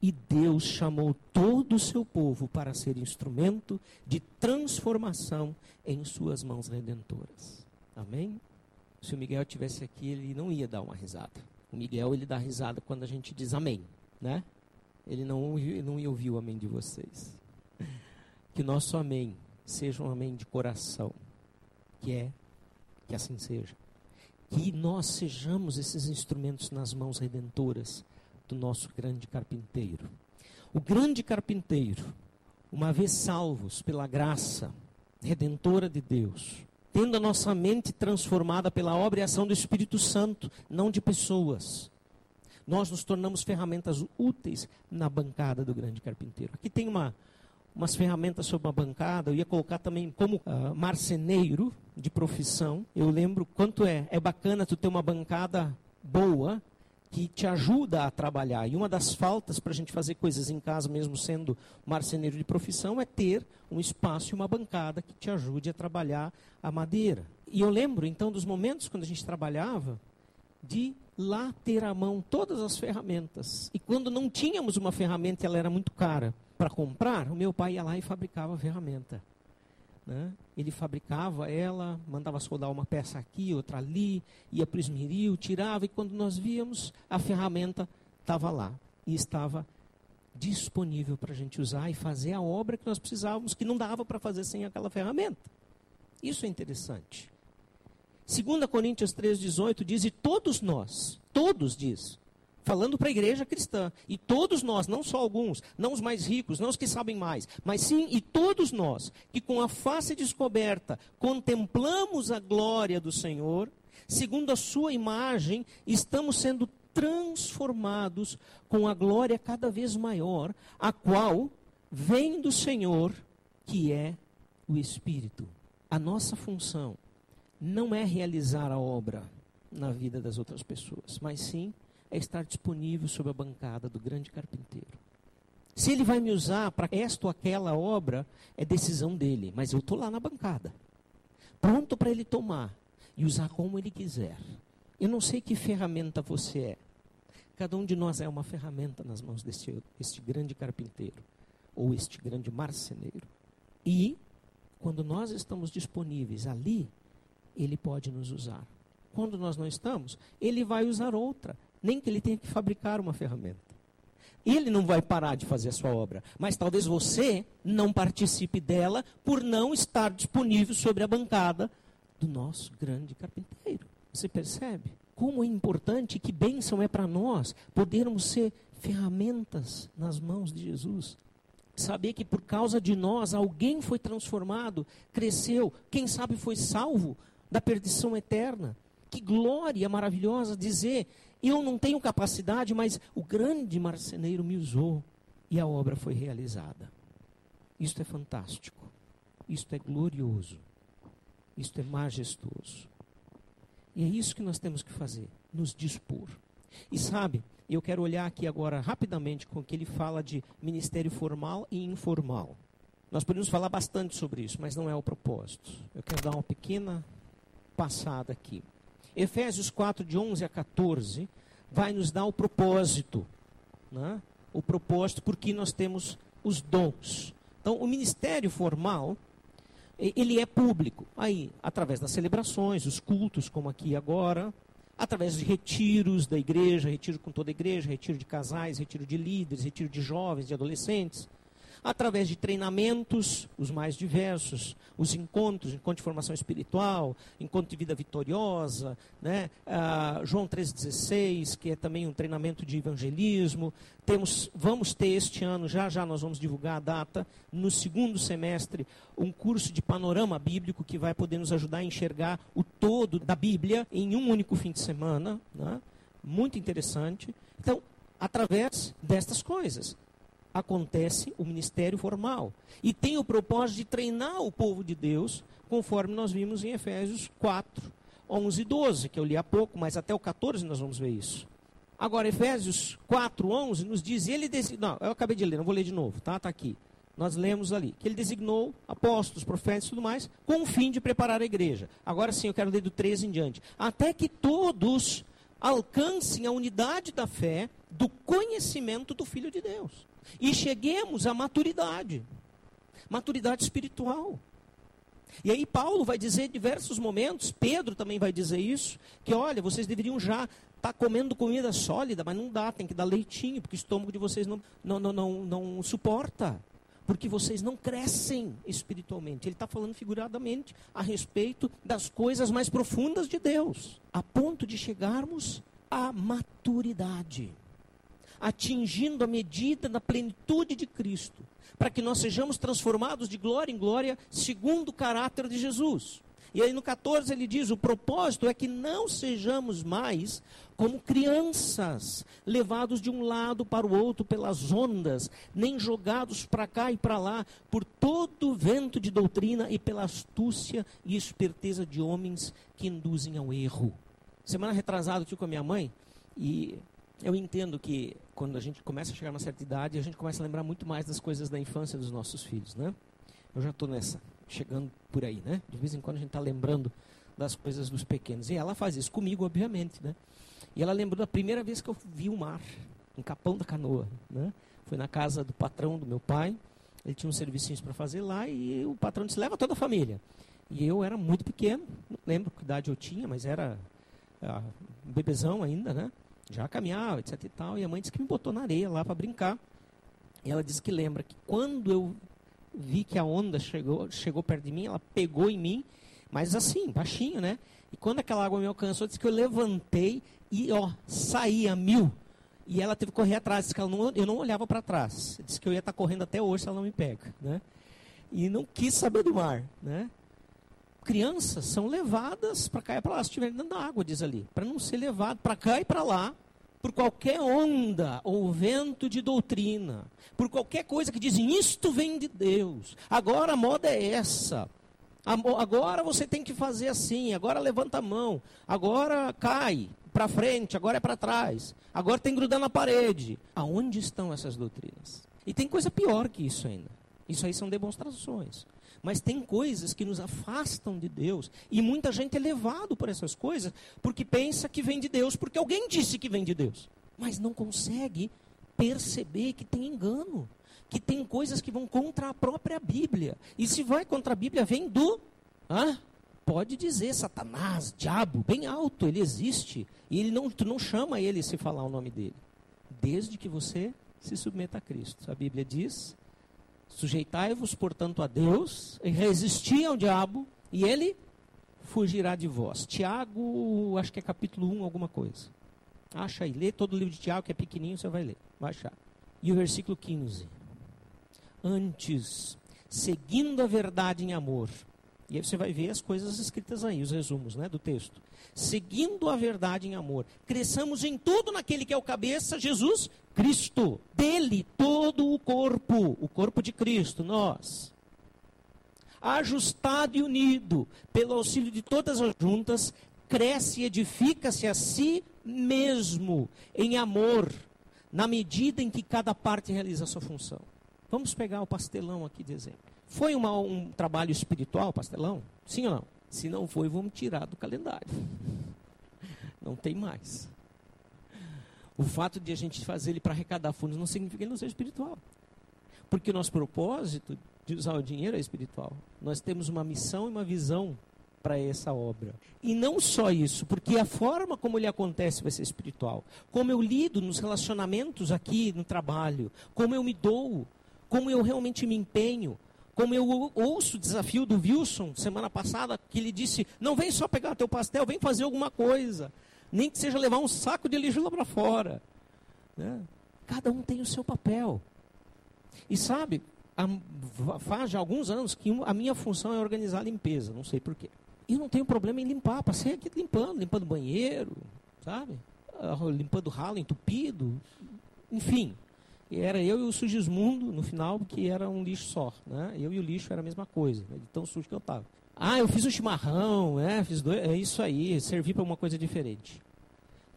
E Deus chamou todo o seu povo para ser instrumento de transformação em suas mãos redentoras. Amém? Se o Miguel tivesse aqui, ele não ia dar uma risada. O Miguel, ele dá risada quando a gente diz amém, né? Ele não, não ia ouvir o amém de vocês. [LAUGHS] Que nosso amém seja um amém de coração. Que é, que assim seja. Que nós sejamos esses instrumentos nas mãos redentoras do nosso grande carpinteiro. O grande carpinteiro, uma vez salvos pela graça redentora de Deus, tendo a nossa mente transformada pela obra e ação do Espírito Santo, não de pessoas. Nós nos tornamos ferramentas úteis na bancada do grande carpinteiro. Aqui tem uma, umas ferramentas sobre uma bancada, eu ia colocar também como uh, marceneiro de profissão. Eu lembro quanto é, é bacana tu ter uma bancada boa, que te ajuda a trabalhar. E uma das faltas para a gente fazer coisas em casa, mesmo sendo marceneiro de profissão, é ter um espaço e uma bancada que te ajude a trabalhar a madeira. E eu lembro, então, dos momentos quando a gente trabalhava, de lá ter à mão todas as ferramentas. E quando não tínhamos uma ferramenta, ela era muito cara para comprar, o meu pai ia lá e fabricava a ferramenta. Né? Ele fabricava ela, mandava soldar uma peça aqui, outra ali, ia para o esmeril, tirava, e quando nós víamos, a ferramenta estava lá e estava disponível para a gente usar e fazer a obra que nós precisávamos, que não dava para fazer sem aquela ferramenta. Isso é interessante. 2 Coríntios 3,18 diz: E todos nós, todos diz, falando para a igreja cristã. E todos nós, não só alguns, não os mais ricos, não os que sabem mais, mas sim e todos nós, que com a face descoberta contemplamos a glória do Senhor, segundo a sua imagem, estamos sendo transformados com a glória cada vez maior, a qual vem do Senhor, que é o Espírito. A nossa função não é realizar a obra na vida das outras pessoas, mas sim é estar disponível sob a bancada do grande carpinteiro. Se ele vai me usar para esta ou aquela obra, é decisão dele, mas eu estou lá na bancada, pronto para ele tomar e usar como ele quiser. Eu não sei que ferramenta você é. Cada um de nós é uma ferramenta nas mãos deste, deste grande carpinteiro ou este grande marceneiro. E, quando nós estamos disponíveis ali, ele pode nos usar. Quando nós não estamos, ele vai usar outra nem que ele tenha que fabricar uma ferramenta. Ele não vai parar de fazer a sua obra, mas talvez você não participe dela por não estar disponível sobre a bancada do nosso grande carpinteiro. Você percebe? Como é importante que bênção é para nós podermos ser ferramentas nas mãos de Jesus. Saber que por causa de nós alguém foi transformado, cresceu, quem sabe foi salvo da perdição eterna. Que glória maravilhosa dizer eu não tenho capacidade, mas o grande marceneiro me usou e a obra foi realizada. Isto é fantástico. Isto é glorioso. Isto é majestoso. E é isso que nós temos que fazer, nos dispor. E sabe, eu quero olhar aqui agora rapidamente com o que ele fala de ministério formal e informal. Nós podemos falar bastante sobre isso, mas não é o propósito. Eu quero dar uma pequena passada aqui. Efésios 4, de 11 a 14, vai nos dar o propósito. Né? O propósito porque nós temos os dons. Então, o ministério formal, ele é público. Aí, através das celebrações, os cultos, como aqui agora, através de retiros da igreja, retiro com toda a igreja, retiro de casais, retiro de líderes, retiro de jovens, de adolescentes, através de treinamentos, os mais diversos, os encontros, encontro de formação espiritual, encontro de vida vitoriosa, né? Ah, João 3,16, que é também um treinamento de evangelismo. Temos, vamos ter este ano, já já nós vamos divulgar a data, no segundo semestre, um curso de panorama bíblico que vai poder nos ajudar a enxergar o todo da Bíblia em um único fim de semana. Né? Muito interessante. Então, através destas coisas acontece o ministério formal. E tem o propósito de treinar o povo de Deus, conforme nós vimos em Efésios 4, 11 e 12, que eu li há pouco, mas até o 14 nós vamos ver isso. Agora, Efésios 4, 11 nos diz, ele designou, não, eu acabei de ler, não vou ler de novo, tá? Está aqui. Nós lemos ali, que ele designou apóstolos, profetas e tudo mais, com o fim de preparar a igreja. Agora sim, eu quero ler do 13 em diante. Até que todos alcancem a unidade da fé, do conhecimento do Filho de Deus e cheguemos à maturidade maturidade espiritual. E aí Paulo vai dizer em diversos momentos, Pedro também vai dizer isso, que olha, vocês deveriam já estar tá comendo comida sólida, mas não dá, tem que dar leitinho, porque o estômago de vocês não, não, não, não, não suporta. Porque vocês não crescem espiritualmente. Ele está falando figuradamente a respeito das coisas mais profundas de Deus, a ponto de chegarmos à maturidade atingindo a medida da plenitude de Cristo, para que nós sejamos transformados de glória em glória, segundo o caráter de Jesus. E aí no 14 ele diz: o propósito é que não sejamos mais como crianças, levados de um lado para o outro pelas ondas, nem jogados para cá e para lá por todo vento de doutrina e pela astúcia e esperteza de homens que induzem ao erro. Semana retrasada eu estive com a minha mãe e eu entendo que quando a gente começa a chegar a uma certa idade, a gente começa a lembrar muito mais das coisas da infância dos nossos filhos, né? Eu já estou nessa, chegando por aí, né? De vez em quando a gente está lembrando das coisas dos pequenos. E ela faz isso comigo, obviamente, né? E ela lembrou da primeira vez que eu vi o mar, em Capão da Canoa, né? Foi na casa do patrão do meu pai, ele tinha uns serviços para fazer lá e o patrão disse, leva toda a família. E eu era muito pequeno, não lembro que idade eu tinha, mas era ah, um bebezão ainda, né? Já caminhava, etc e tal. E a mãe disse que me botou na areia lá para brincar. E ela disse que lembra que quando eu vi que a onda chegou, chegou perto de mim, ela pegou em mim, mas assim, baixinho, né? E quando aquela água me alcançou, disse que eu levantei e, ó, saí a mil. E ela teve que correr atrás, disse que não, eu não olhava para trás. Disse que eu ia estar tá correndo até hoje se ela não me pega, né? E não quis saber do mar, né? crianças são levadas para cá e para lá, se estiverem dentro da água, diz ali, para não ser levado para cá e para lá por qualquer onda ou vento de doutrina, por qualquer coisa que dizem isto vem de Deus. Agora a moda é essa. Agora você tem que fazer assim, agora levanta a mão, agora cai para frente, agora é para trás, agora tem que grudar na parede. Aonde estão essas doutrinas? E tem coisa pior que isso ainda. Isso aí são demonstrações. Mas tem coisas que nos afastam de Deus. E muita gente é levado por essas coisas porque pensa que vem de Deus, porque alguém disse que vem de Deus. Mas não consegue perceber que tem engano. Que tem coisas que vão contra a própria Bíblia. E se vai contra a Bíblia, vem do. Ah, pode dizer Satanás, diabo, bem alto, ele existe. E ele não, tu não chama ele se falar o nome dele. Desde que você se submeta a Cristo. A Bíblia diz Sujeitai-vos, portanto, a Deus, e resisti ao diabo, e ele fugirá de vós. Tiago, acho que é capítulo 1, alguma coisa. Acha aí, lê todo o livro de Tiago, que é pequenininho, você vai ler, vai achar. E o versículo 15. Antes, seguindo a verdade em amor, e aí você vai ver as coisas escritas aí, os resumos né, do texto. Seguindo a verdade em amor, cresçamos em tudo naquele que é o cabeça, Jesus Cristo. Dele todo o corpo, o corpo de Cristo, nós. Ajustado e unido pelo auxílio de todas as juntas, cresce e edifica-se a si mesmo em amor, na medida em que cada parte realiza a sua função. Vamos pegar o pastelão aqui de exemplo. Foi uma, um trabalho espiritual, pastelão? Sim ou não? Se não foi, vamos tirar do calendário. [LAUGHS] Não tem mais. O fato de a gente fazer ele para arrecadar fundos não significa que ele não seja espiritual. Porque o nosso propósito de usar o dinheiro é espiritual. Nós temos uma missão e uma visão para essa obra. E não só isso, porque a forma como ele acontece vai ser espiritual. Como eu lido nos relacionamentos aqui no trabalho, como eu me dou, como eu realmente me empenho, como eu ouço o desafio do Wilson semana passada, que ele disse: não vem só pegar teu pastel, vem fazer alguma coisa. Nem que seja levar um saco de lixo lá para fora. Né? Cada um tem o seu papel. E sabe, faz já alguns anos que a minha função é organizar a limpeza, não sei porquê. E não tenho problema em limpar, passei aqui limpando, limpando banheiro, sabe? Ah, limpando ralo entupido, enfim. Era eu e o Sugismundo, no final, que era um lixo só. Né? Eu e o lixo era a mesma coisa, né? de tão sujo que eu estava. Ah, eu fiz um chimarrão, é, fiz dois, é isso aí, servi para uma coisa diferente.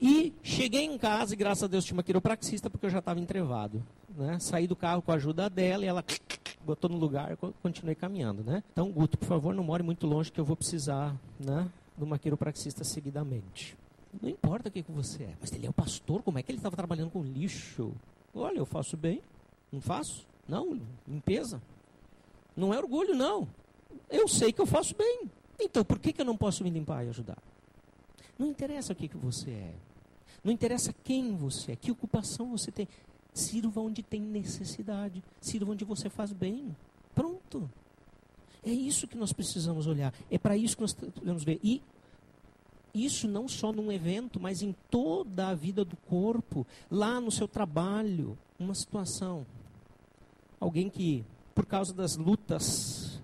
E cheguei em casa e graças a Deus tinha uma quiropraxista porque eu já estava entrevado. Né? Saí do carro com a ajuda dela e ela [TSK] botou no lugar e continuei caminhando. Né? Então, Guto, por favor, não more muito longe que eu vou precisar né, de uma quiropraxista seguidamente. Não importa o que, que você é, mas ele é o pastor, como é que ele estava trabalhando com lixo? Olha, eu faço bem. Não faço? Não, limpeza. Não é orgulho, não. Eu sei que eu faço bem. Então, por que, que eu não posso me limpar e ajudar? Não interessa o que, que você é. Não interessa quem você é, que ocupação você tem. Sirva onde tem necessidade. Sirva onde você faz bem. Pronto. É isso que nós precisamos olhar. É para isso que nós precisamos ver. E isso não só num evento, mas em toda a vida do corpo, lá no seu trabalho, uma situação. Alguém que, por causa das lutas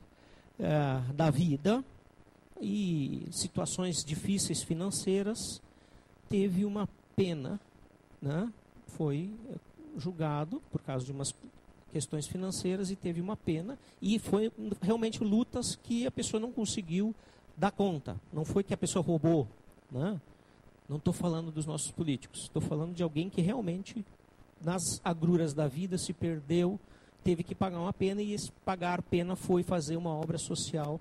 é, da vida e situações difíceis financeiras, teve uma pena, né? foi julgado por causa de umas questões financeiras e teve uma pena e foi realmente lutas que a pessoa não conseguiu dar conta. Não foi que a pessoa roubou, né? Não estou falando dos nossos políticos. Estou falando de alguém que realmente nas agruras da vida se perdeu, teve que pagar uma pena e esse pagar pena foi fazer uma obra social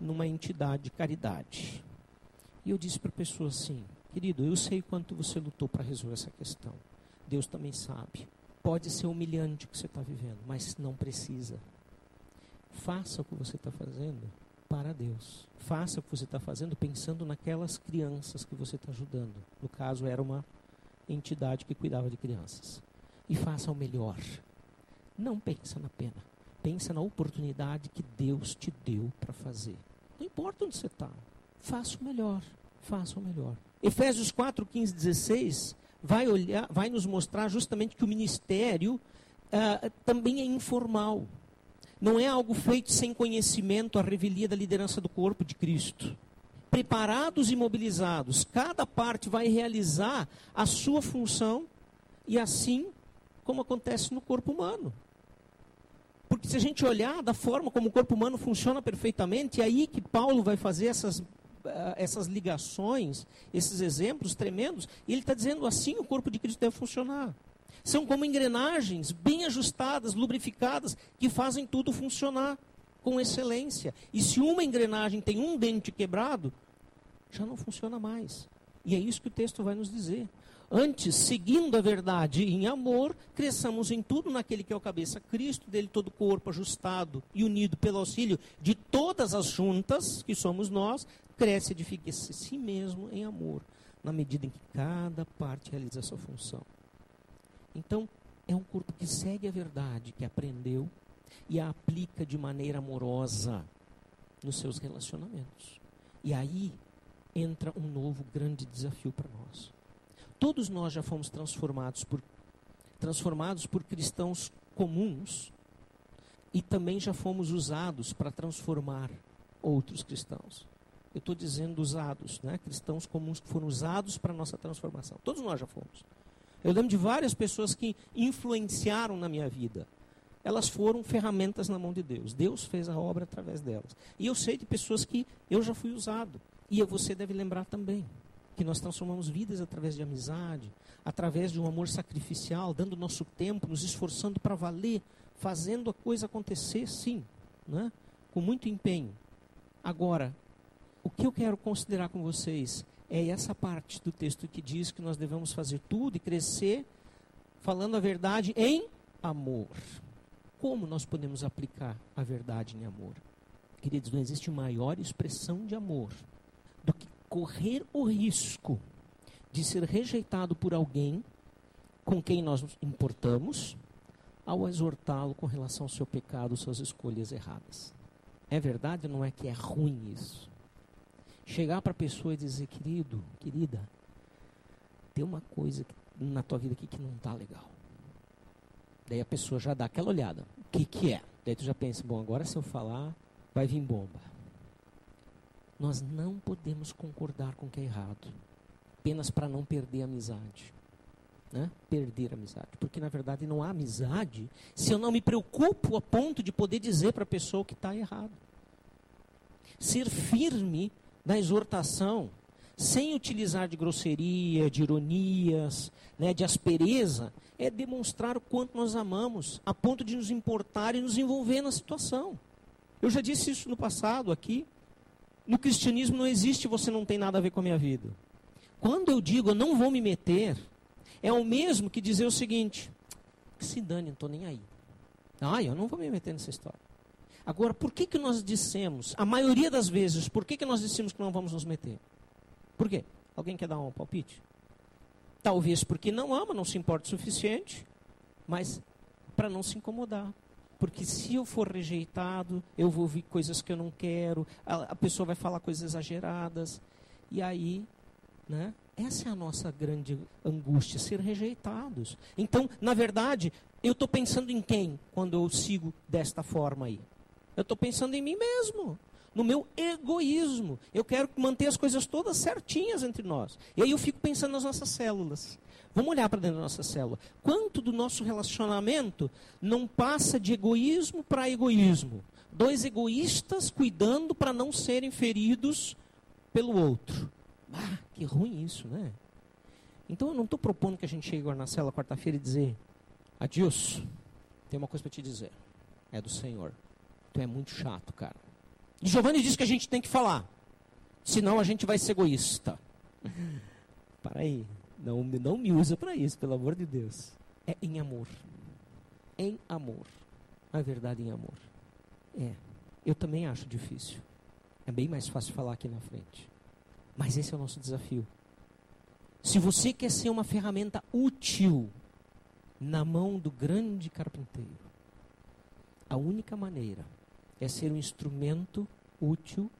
numa entidade de caridade. E eu disse para a pessoa assim: Querido, eu sei quanto você lutou para resolver essa questão. Deus também sabe. Pode ser humilhante o que você está vivendo, mas não precisa. Faça o que você está fazendo para Deus. Faça o que você está fazendo pensando naquelas crianças que você está ajudando. No caso, era uma entidade que cuidava de crianças. E faça o melhor. Não pensa na pena. Pensa na oportunidade que Deus te deu para fazer. Não importa onde você está. Faça o melhor. Faça o melhor. Efésios 4, 15, 16 vai, olhar, vai nos mostrar justamente que o ministério uh, também é informal. Não é algo feito sem conhecimento, a revelia da liderança do corpo de Cristo. Preparados e mobilizados, cada parte vai realizar a sua função e assim como acontece no corpo humano. Porque se a gente olhar da forma como o corpo humano funciona perfeitamente, é aí que Paulo vai fazer essas eh, essas ligações, esses exemplos tremendos, e ele está dizendo assim o corpo de Cristo deve funcionar. São como engrenagens bem ajustadas, lubrificadas, que fazem tudo funcionar com excelência. E se uma engrenagem tem um dente quebrado, já não funciona mais. E é isso que o texto vai nos dizer. Antes, seguindo a verdade em amor, cresçamos em tudo naquele que é o cabeça, Cristo, dele todo o corpo ajustado e unido pelo auxílio de todas as juntas, que somos nós, cresce e edifica-se si mesmo em amor, na medida em que cada parte realiza a sua função. Então, é um corpo que segue a verdade, que aprendeu e a aplica de maneira amorosa nos seus relacionamentos. E aí entra um novo grande desafio para nós. Todos nós já fomos transformados por transformados por cristãos comuns e também já fomos usados para transformar outros cristãos. Eu estou dizendo usados, né? cristãos comuns que foram usados para a nossa transformação. Todos nós já fomos. Eu lembro de várias pessoas que influenciaram na minha vida. Elas foram ferramentas na mão de Deus. Deus fez a obra através delas. E eu sei de pessoas que eu já fui usado. E você deve lembrar também. Que nós transformamos vidas através de amizade, através de um amor sacrificial, dando nosso tempo, nos esforçando para valer, fazendo a coisa acontecer, sim, né? com muito empenho. Agora, o que eu quero considerar com vocês é essa parte do texto que diz que nós devemos fazer tudo e crescer falando a verdade em amor. Como nós podemos aplicar a verdade em amor? Queridos, não existe maior expressão de amor do que correr o risco de ser rejeitado por alguém com quem nós nos importamos, ao exortá-lo com relação ao seu pecado, suas escolhas erradas. É verdade ou não é que é ruim isso? chegar para a pessoa e dizer, querido, querida, tem uma coisa na tua vida aqui que não está legal. Daí a pessoa já dá aquela olhada. O que, que é? Daí tu já pensa, bom, agora se eu falar, vai vir bomba. Nós não podemos concordar com o que é errado. Apenas para não perder a amizade. Né? Perder a amizade. Porque na verdade não há amizade se eu não me preocupo a ponto de poder dizer para a pessoa que está errado. Ser firme na exortação, sem utilizar de grosseria, de ironias, né, de aspereza, é demonstrar o quanto nós amamos, a ponto de nos importar e nos envolver na situação. Eu já disse isso no passado aqui. No cristianismo não existe você não tem nada a ver com a minha vida. Quando eu digo eu não vou me meter, é o mesmo que dizer o seguinte: que se dane, não estou nem aí. Ah, eu não vou me meter nessa história. Agora, por que, que nós dissemos, a maioria das vezes, por que, que nós dissemos que não vamos nos meter? Por quê? Alguém quer dar um palpite? Talvez porque não ama, não se importa o suficiente, mas para não se incomodar. Porque se eu for rejeitado, eu vou ouvir coisas que eu não quero, a, a pessoa vai falar coisas exageradas. E aí, né? Essa é a nossa grande angústia, ser rejeitados. Então, na verdade, eu estou pensando em quem quando eu sigo desta forma aí? Eu estou pensando em mim mesmo, no meu egoísmo. Eu quero manter as coisas todas certinhas entre nós. E aí eu fico pensando nas nossas células. Vamos olhar para dentro da nossa célula. Quanto do nosso relacionamento não passa de egoísmo para egoísmo? Dois egoístas cuidando para não serem feridos pelo outro. Ah, que ruim isso, né? Então eu não estou propondo que a gente chegue agora na célula quarta-feira e dizer: Adilson, tem uma coisa para te dizer. É do Senhor. Tu é muito chato, cara. Giovanni disse que a gente tem que falar. Senão a gente vai ser egoísta. [LAUGHS] Para aí. Não, não me usa para isso, pelo amor de Deus. É em amor. Em amor. A verdade em amor. É. Eu também acho difícil. É bem mais fácil falar aqui na frente. Mas esse é o nosso desafio. Se você quer ser uma ferramenta útil na mão do grande carpinteiro, a única maneira é ser um instrumento útil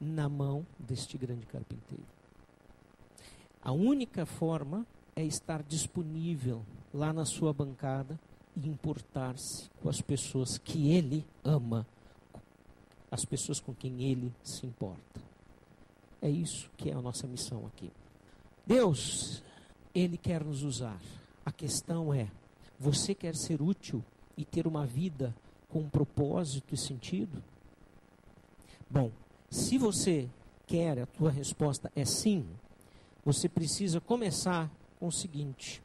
na mão deste grande carpinteiro. A única forma é estar disponível lá na sua bancada e importar-se com as pessoas que ele ama, as pessoas com quem ele se importa. É isso que é a nossa missão aqui. Deus, ele quer nos usar. A questão é: você quer ser útil e ter uma vida com propósito e sentido? Bom, se você quer, a tua resposta é sim, você precisa começar com o seguinte: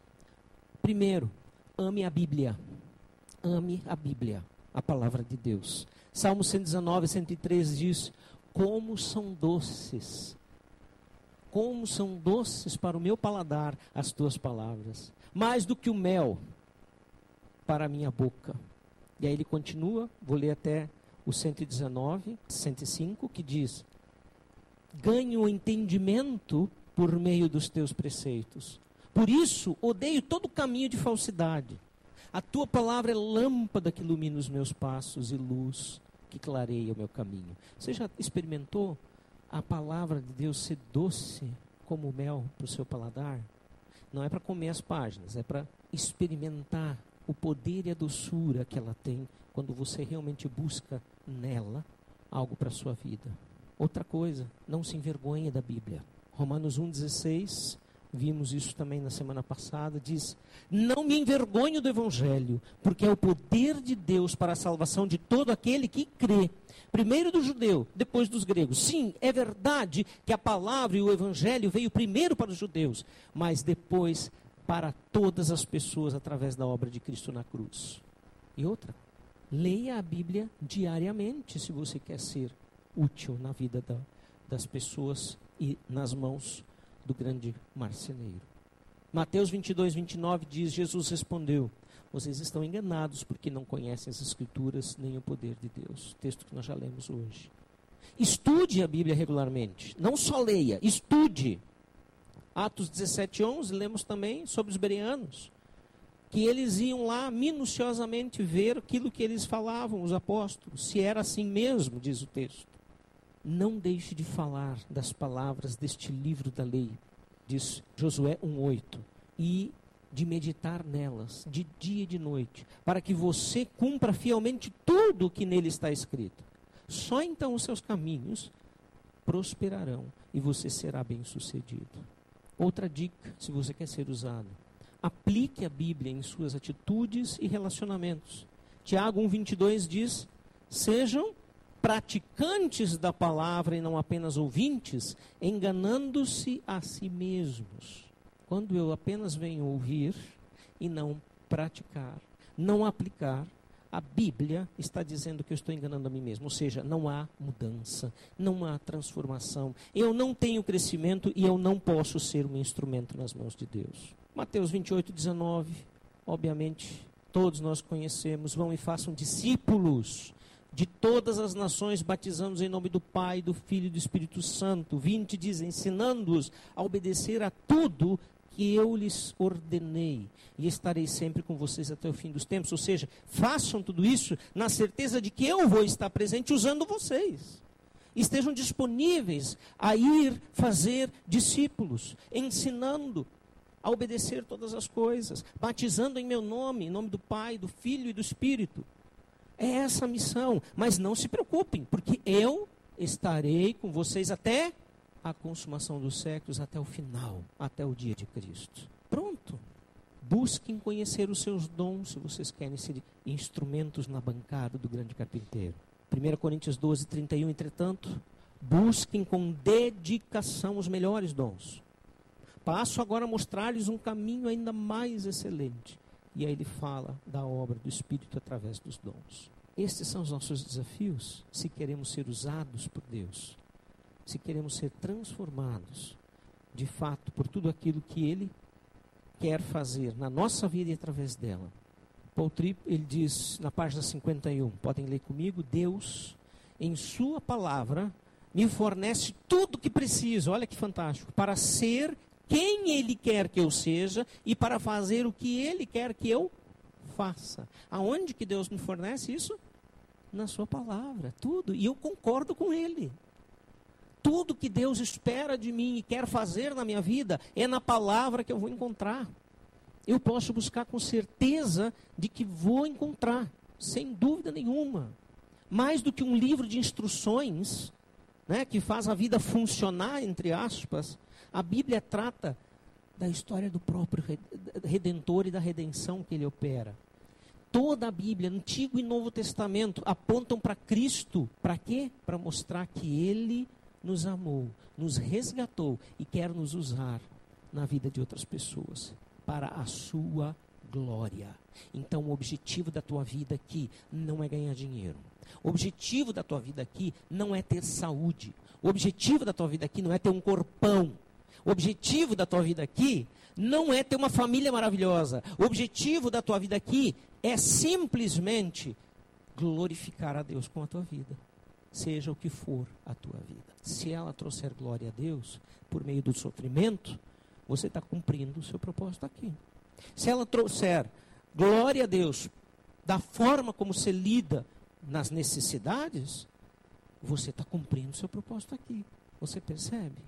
primeiro, ame a Bíblia. Ame a Bíblia, a palavra de Deus. Salmo 119, 103 diz: Como são doces, como são doces para o meu paladar as tuas palavras, mais do que o mel para a minha boca. E aí ele continua, vou ler até o 119, 105, que diz: Ganho entendimento por meio dos teus preceitos. Por isso, odeio todo caminho de falsidade. A tua palavra é lâmpada que ilumina os meus passos e luz que clareia o meu caminho. Você já experimentou a palavra de Deus ser doce como mel para o seu paladar? Não é para comer as páginas, é para experimentar o poder e a doçura que ela tem quando você realmente busca nela algo para a sua vida. Outra coisa, não se envergonhe da Bíblia. Romanos 1,16 vimos isso também na semana passada, diz: Não me envergonho do Evangelho, porque é o poder de Deus para a salvação de todo aquele que crê. Primeiro do judeu, depois dos gregos. Sim, é verdade que a palavra e o Evangelho veio primeiro para os judeus, mas depois para todas as pessoas através da obra de Cristo na cruz. E outra, leia a Bíblia diariamente se você quer ser útil na vida da, das pessoas e nas mãos do grande marceneiro. Mateus 22, 29 diz: Jesus respondeu: Vocês estão enganados porque não conhecem as Escrituras nem o poder de Deus. Texto que nós já lemos hoje. Estude a Bíblia regularmente. Não só leia, estude. Atos 17, 11, lemos também sobre os bereanos. Que eles iam lá minuciosamente ver aquilo que eles falavam, os apóstolos, se era assim mesmo, diz o texto. Não deixe de falar das palavras deste livro da lei, diz Josué 1,8, e de meditar nelas, de dia e de noite, para que você cumpra fielmente tudo o que nele está escrito. Só então os seus caminhos prosperarão e você será bem-sucedido. Outra dica, se você quer ser usado: aplique a Bíblia em suas atitudes e relacionamentos. Tiago 1,22 diz: sejam praticantes da palavra e não apenas ouvintes, enganando-se a si mesmos. Quando eu apenas venho ouvir e não praticar, não aplicar, a Bíblia está dizendo que eu estou enganando a mim mesmo. Ou seja, não há mudança, não há transformação. Eu não tenho crescimento e eu não posso ser um instrumento nas mãos de Deus. Mateus 28, 19, obviamente, todos nós conhecemos. Vão e façam discípulos de todas as nações, batizando-os em nome do Pai, do Filho e do Espírito Santo. 20 diz: ensinando-os a obedecer a tudo que eu lhes ordenei, e estarei sempre com vocês até o fim dos tempos. Ou seja, façam tudo isso na certeza de que eu vou estar presente usando vocês. Estejam disponíveis a ir fazer discípulos, ensinando a obedecer todas as coisas, batizando em meu nome, em nome do Pai, do Filho e do Espírito. É essa a missão. Mas não se preocupem, porque eu estarei com vocês até a consumação dos séculos, até o final, até o dia de Cristo. Pronto. Busquem conhecer os seus dons se vocês querem ser instrumentos na bancada do grande carpinteiro. 1 Coríntios 12, 31, entretanto, busquem com dedicação os melhores dons. Passo agora a mostrar-lhes um caminho ainda mais excelente. E aí ele fala da obra do Espírito através dos dons. Estes são os nossos desafios se queremos ser usados por Deus, se queremos ser transformados de fato por tudo aquilo que Ele quer fazer na nossa vida e através dela. Paul Tripp, ele diz na página 51, podem ler comigo, Deus, em sua palavra, me fornece tudo o que preciso, olha que fantástico, para ser quem Ele quer que eu seja e para fazer o que Ele quer que eu faça. Aonde que Deus me fornece isso? Na Sua palavra, tudo. E eu concordo com Ele. Tudo que Deus espera de mim e quer fazer na minha vida é na palavra que eu vou encontrar. Eu posso buscar com certeza de que vou encontrar, sem dúvida nenhuma. Mais do que um livro de instruções, né, que faz a vida funcionar, entre aspas, a Bíblia trata da história do próprio Redentor e da redenção que ele opera. Toda a Bíblia, Antigo e Novo Testamento, apontam para Cristo. Para quê? Para mostrar que Ele nos amou, nos resgatou e quer nos usar na vida de outras pessoas para a sua glória. Então, o objetivo da tua vida aqui não é ganhar dinheiro. O objetivo da tua vida aqui não é ter saúde. O objetivo da tua vida aqui não é ter um corpão. O objetivo da tua vida aqui não é ter uma família maravilhosa. O objetivo da tua vida aqui é simplesmente glorificar a Deus com a tua vida. Seja o que for a tua vida. Se ela trouxer glória a Deus por meio do sofrimento, você está cumprindo o seu propósito aqui. Se ela trouxer glória a Deus da forma como você lida nas necessidades, você está cumprindo o seu propósito aqui. Você percebe?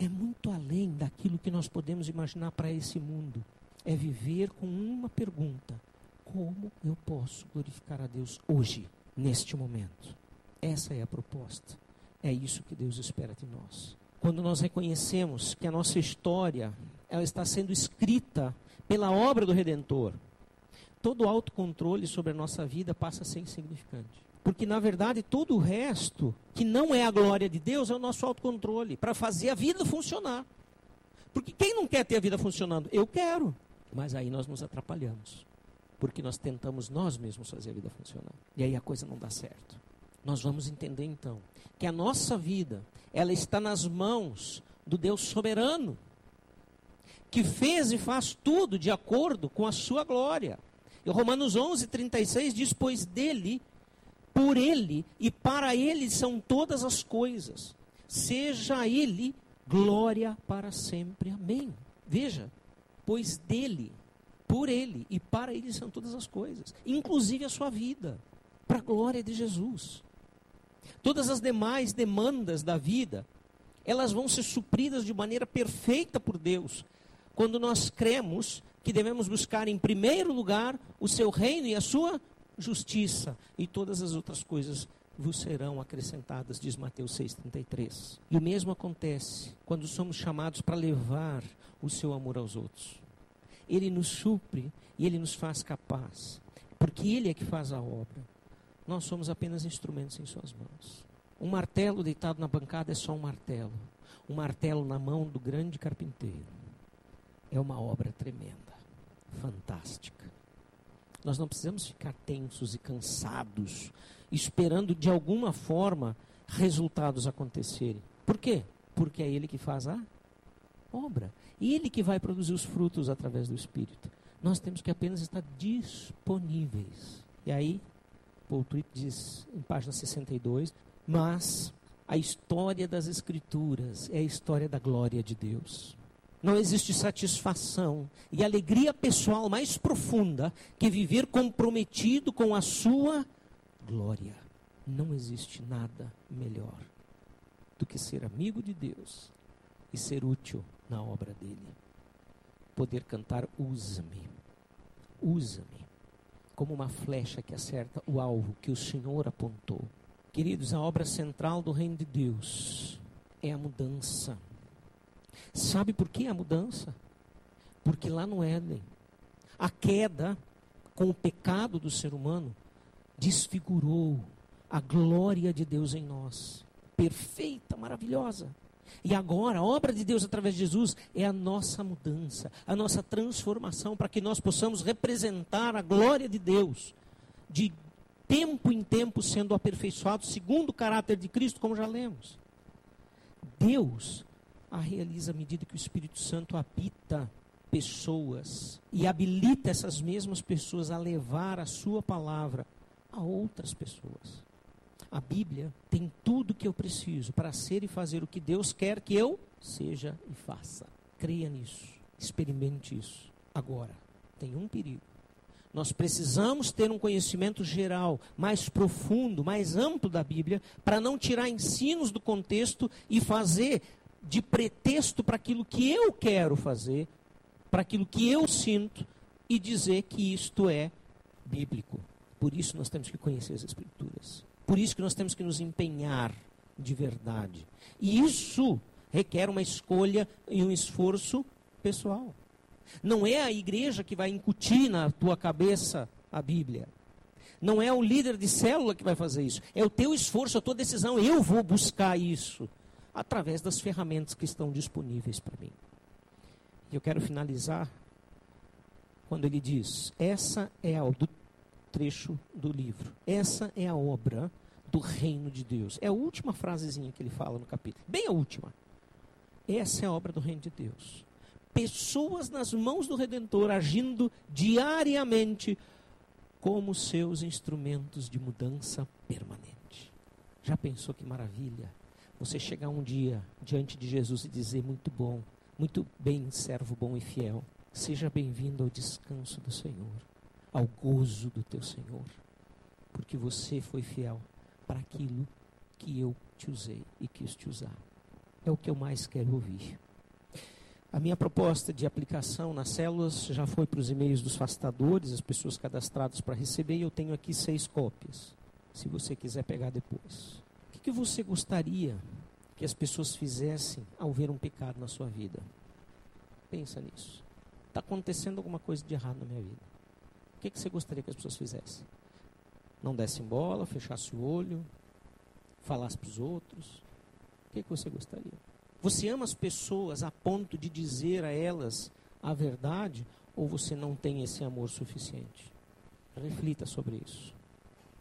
é muito além daquilo que nós podemos imaginar para esse mundo. É viver com uma pergunta: como eu posso glorificar a Deus hoje, neste momento? Essa é a proposta. É isso que Deus espera de nós. Quando nós reconhecemos que a nossa história ela está sendo escrita pela obra do Redentor. Todo autocontrole sobre a nossa vida passa a ser insignificante. Porque, na verdade, todo o resto, que não é a glória de Deus, é o nosso autocontrole para fazer a vida funcionar. Porque quem não quer ter a vida funcionando? Eu quero. Mas aí nós nos atrapalhamos. Porque nós tentamos nós mesmos fazer a vida funcionar. E aí a coisa não dá certo. Nós vamos entender então que a nossa vida, ela está nas mãos do Deus soberano, que fez e faz tudo de acordo com a sua glória. E Romanos 11, 36 diz: Pois dele por Ele e para Ele são todas as coisas. Seja Ele glória para sempre. Amém. Veja, pois dele, por Ele e para Ele são todas as coisas, inclusive a sua vida, para a glória de Jesus. Todas as demais demandas da vida, elas vão ser supridas de maneira perfeita por Deus, quando nós cremos que devemos buscar em primeiro lugar o seu reino e a sua justiça, e todas as outras coisas vos serão acrescentadas, diz Mateus 6,33. E o mesmo acontece quando somos chamados para levar o seu amor aos outros. Ele nos supre e ele nos faz capaz, porque ele é que faz a obra. Nós somos apenas instrumentos em suas mãos. Um martelo deitado na bancada é só um martelo. Um martelo na mão do grande carpinteiro é uma obra tremenda, fantástica. Nós não precisamos ficar tensos e cansados, esperando de alguma forma resultados acontecerem. Por quê? Porque é Ele que faz a obra. Ele que vai produzir os frutos através do Espírito. Nós temos que apenas estar disponíveis. E aí, Paul diz em página 62, mas a história das Escrituras é a história da glória de Deus. Não existe satisfação e alegria pessoal mais profunda que viver comprometido com a sua glória. Não existe nada melhor do que ser amigo de Deus e ser útil na obra dele. Poder cantar usa-me. Usa-me como uma flecha que acerta o alvo que o Senhor apontou. Queridos, a obra central do reino de Deus é a mudança Sabe por que a mudança? Porque lá no Éden, a queda com o pecado do ser humano desfigurou a glória de Deus em nós. Perfeita, maravilhosa. E agora, a obra de Deus através de Jesus é a nossa mudança, a nossa transformação, para que nós possamos representar a glória de Deus, de tempo em tempo sendo aperfeiçoado segundo o caráter de Cristo, como já lemos. Deus a realiza à medida que o Espírito Santo habita pessoas e habilita essas mesmas pessoas a levar a sua palavra a outras pessoas. A Bíblia tem tudo que eu preciso para ser e fazer o que Deus quer que eu seja e faça. Creia nisso, experimente isso. Agora, tem um perigo. Nós precisamos ter um conhecimento geral, mais profundo, mais amplo da Bíblia, para não tirar ensinos do contexto e fazer de pretexto para aquilo que eu quero fazer, para aquilo que eu sinto e dizer que isto é bíblico. Por isso nós temos que conhecer as Escrituras. Por isso que nós temos que nos empenhar de verdade. E isso requer uma escolha e um esforço pessoal. Não é a igreja que vai incutir na tua cabeça a Bíblia. Não é o líder de célula que vai fazer isso. É o teu esforço, a tua decisão. Eu vou buscar isso através das ferramentas que estão disponíveis para mim. E eu quero finalizar quando ele diz: essa é a do trecho do livro. Essa é a obra do reino de Deus. É a última frasezinha que ele fala no capítulo. Bem a última. Essa é a obra do reino de Deus. Pessoas nas mãos do redentor agindo diariamente como seus instrumentos de mudança permanente. Já pensou que maravilha? Você chegar um dia diante de Jesus e dizer: Muito bom, muito bem, servo bom e fiel. Seja bem-vindo ao descanso do Senhor, ao gozo do teu Senhor, porque você foi fiel para aquilo que eu te usei e quis te usar. É o que eu mais quero ouvir. A minha proposta de aplicação nas células já foi para os e-mails dos fastadores, as pessoas cadastradas para receber, e eu tenho aqui seis cópias, se você quiser pegar depois que, que você gostaria que as pessoas fizessem ao ver um pecado na sua vida? Pensa nisso. Está acontecendo alguma coisa de errado na minha vida. O que, que você gostaria que as pessoas fizessem? Não dessem bola, fechasse o olho, falasse para os outros? O que, que você gostaria? Você ama as pessoas a ponto de dizer a elas a verdade ou você não tem esse amor suficiente? Reflita sobre isso.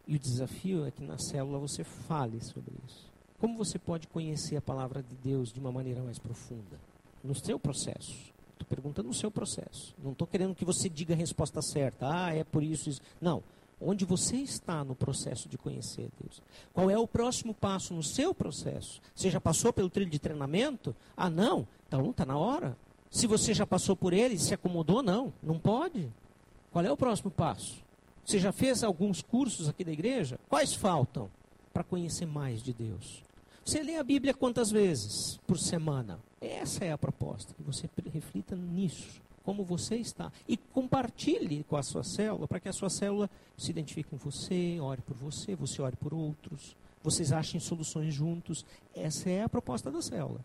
E o desafio é que na célula você fale sobre isso. Como você pode conhecer a palavra de Deus de uma maneira mais profunda? No seu processo. Estou perguntando no seu processo. Não estou querendo que você diga a resposta certa. Ah, é por isso, isso. Não. Onde você está no processo de conhecer Deus? Qual é o próximo passo no seu processo? Você já passou pelo trilho de treinamento? Ah, não? Então está na hora. Se você já passou por ele se acomodou, não. Não pode. Qual é o próximo passo? Você já fez alguns cursos aqui da igreja? Quais faltam para conhecer mais de Deus? Você lê a Bíblia quantas vezes por semana? Essa é a proposta, que você reflita nisso, como você está. E compartilhe com a sua célula, para que a sua célula se identifique com você, ore por você, você ore por outros, vocês achem soluções juntos. Essa é a proposta da célula.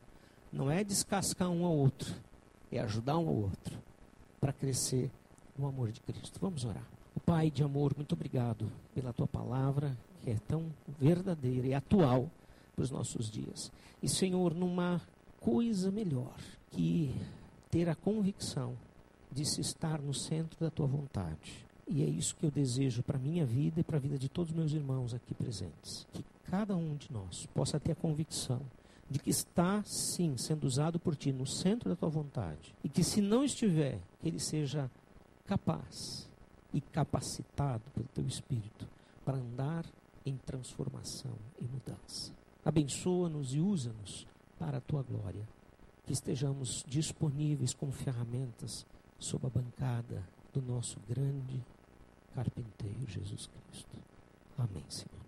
Não é descascar um ao outro, é ajudar um ao outro para crescer no amor de Cristo. Vamos orar. Pai de amor, muito obrigado pela tua palavra, que é tão verdadeira e atual para os nossos dias. E, Senhor, numa coisa melhor que ter a convicção de se estar no centro da tua vontade. E é isso que eu desejo para a minha vida e para a vida de todos os meus irmãos aqui presentes. Que cada um de nós possa ter a convicção de que está, sim, sendo usado por ti no centro da tua vontade. E que se não estiver, que ele seja capaz e capacitado pelo teu Espírito para andar em transformação e mudança. Abençoa-nos e usa-nos para a tua glória. Que estejamos disponíveis como ferramentas sob a bancada do nosso grande carpinteiro Jesus Cristo. Amém, Senhor.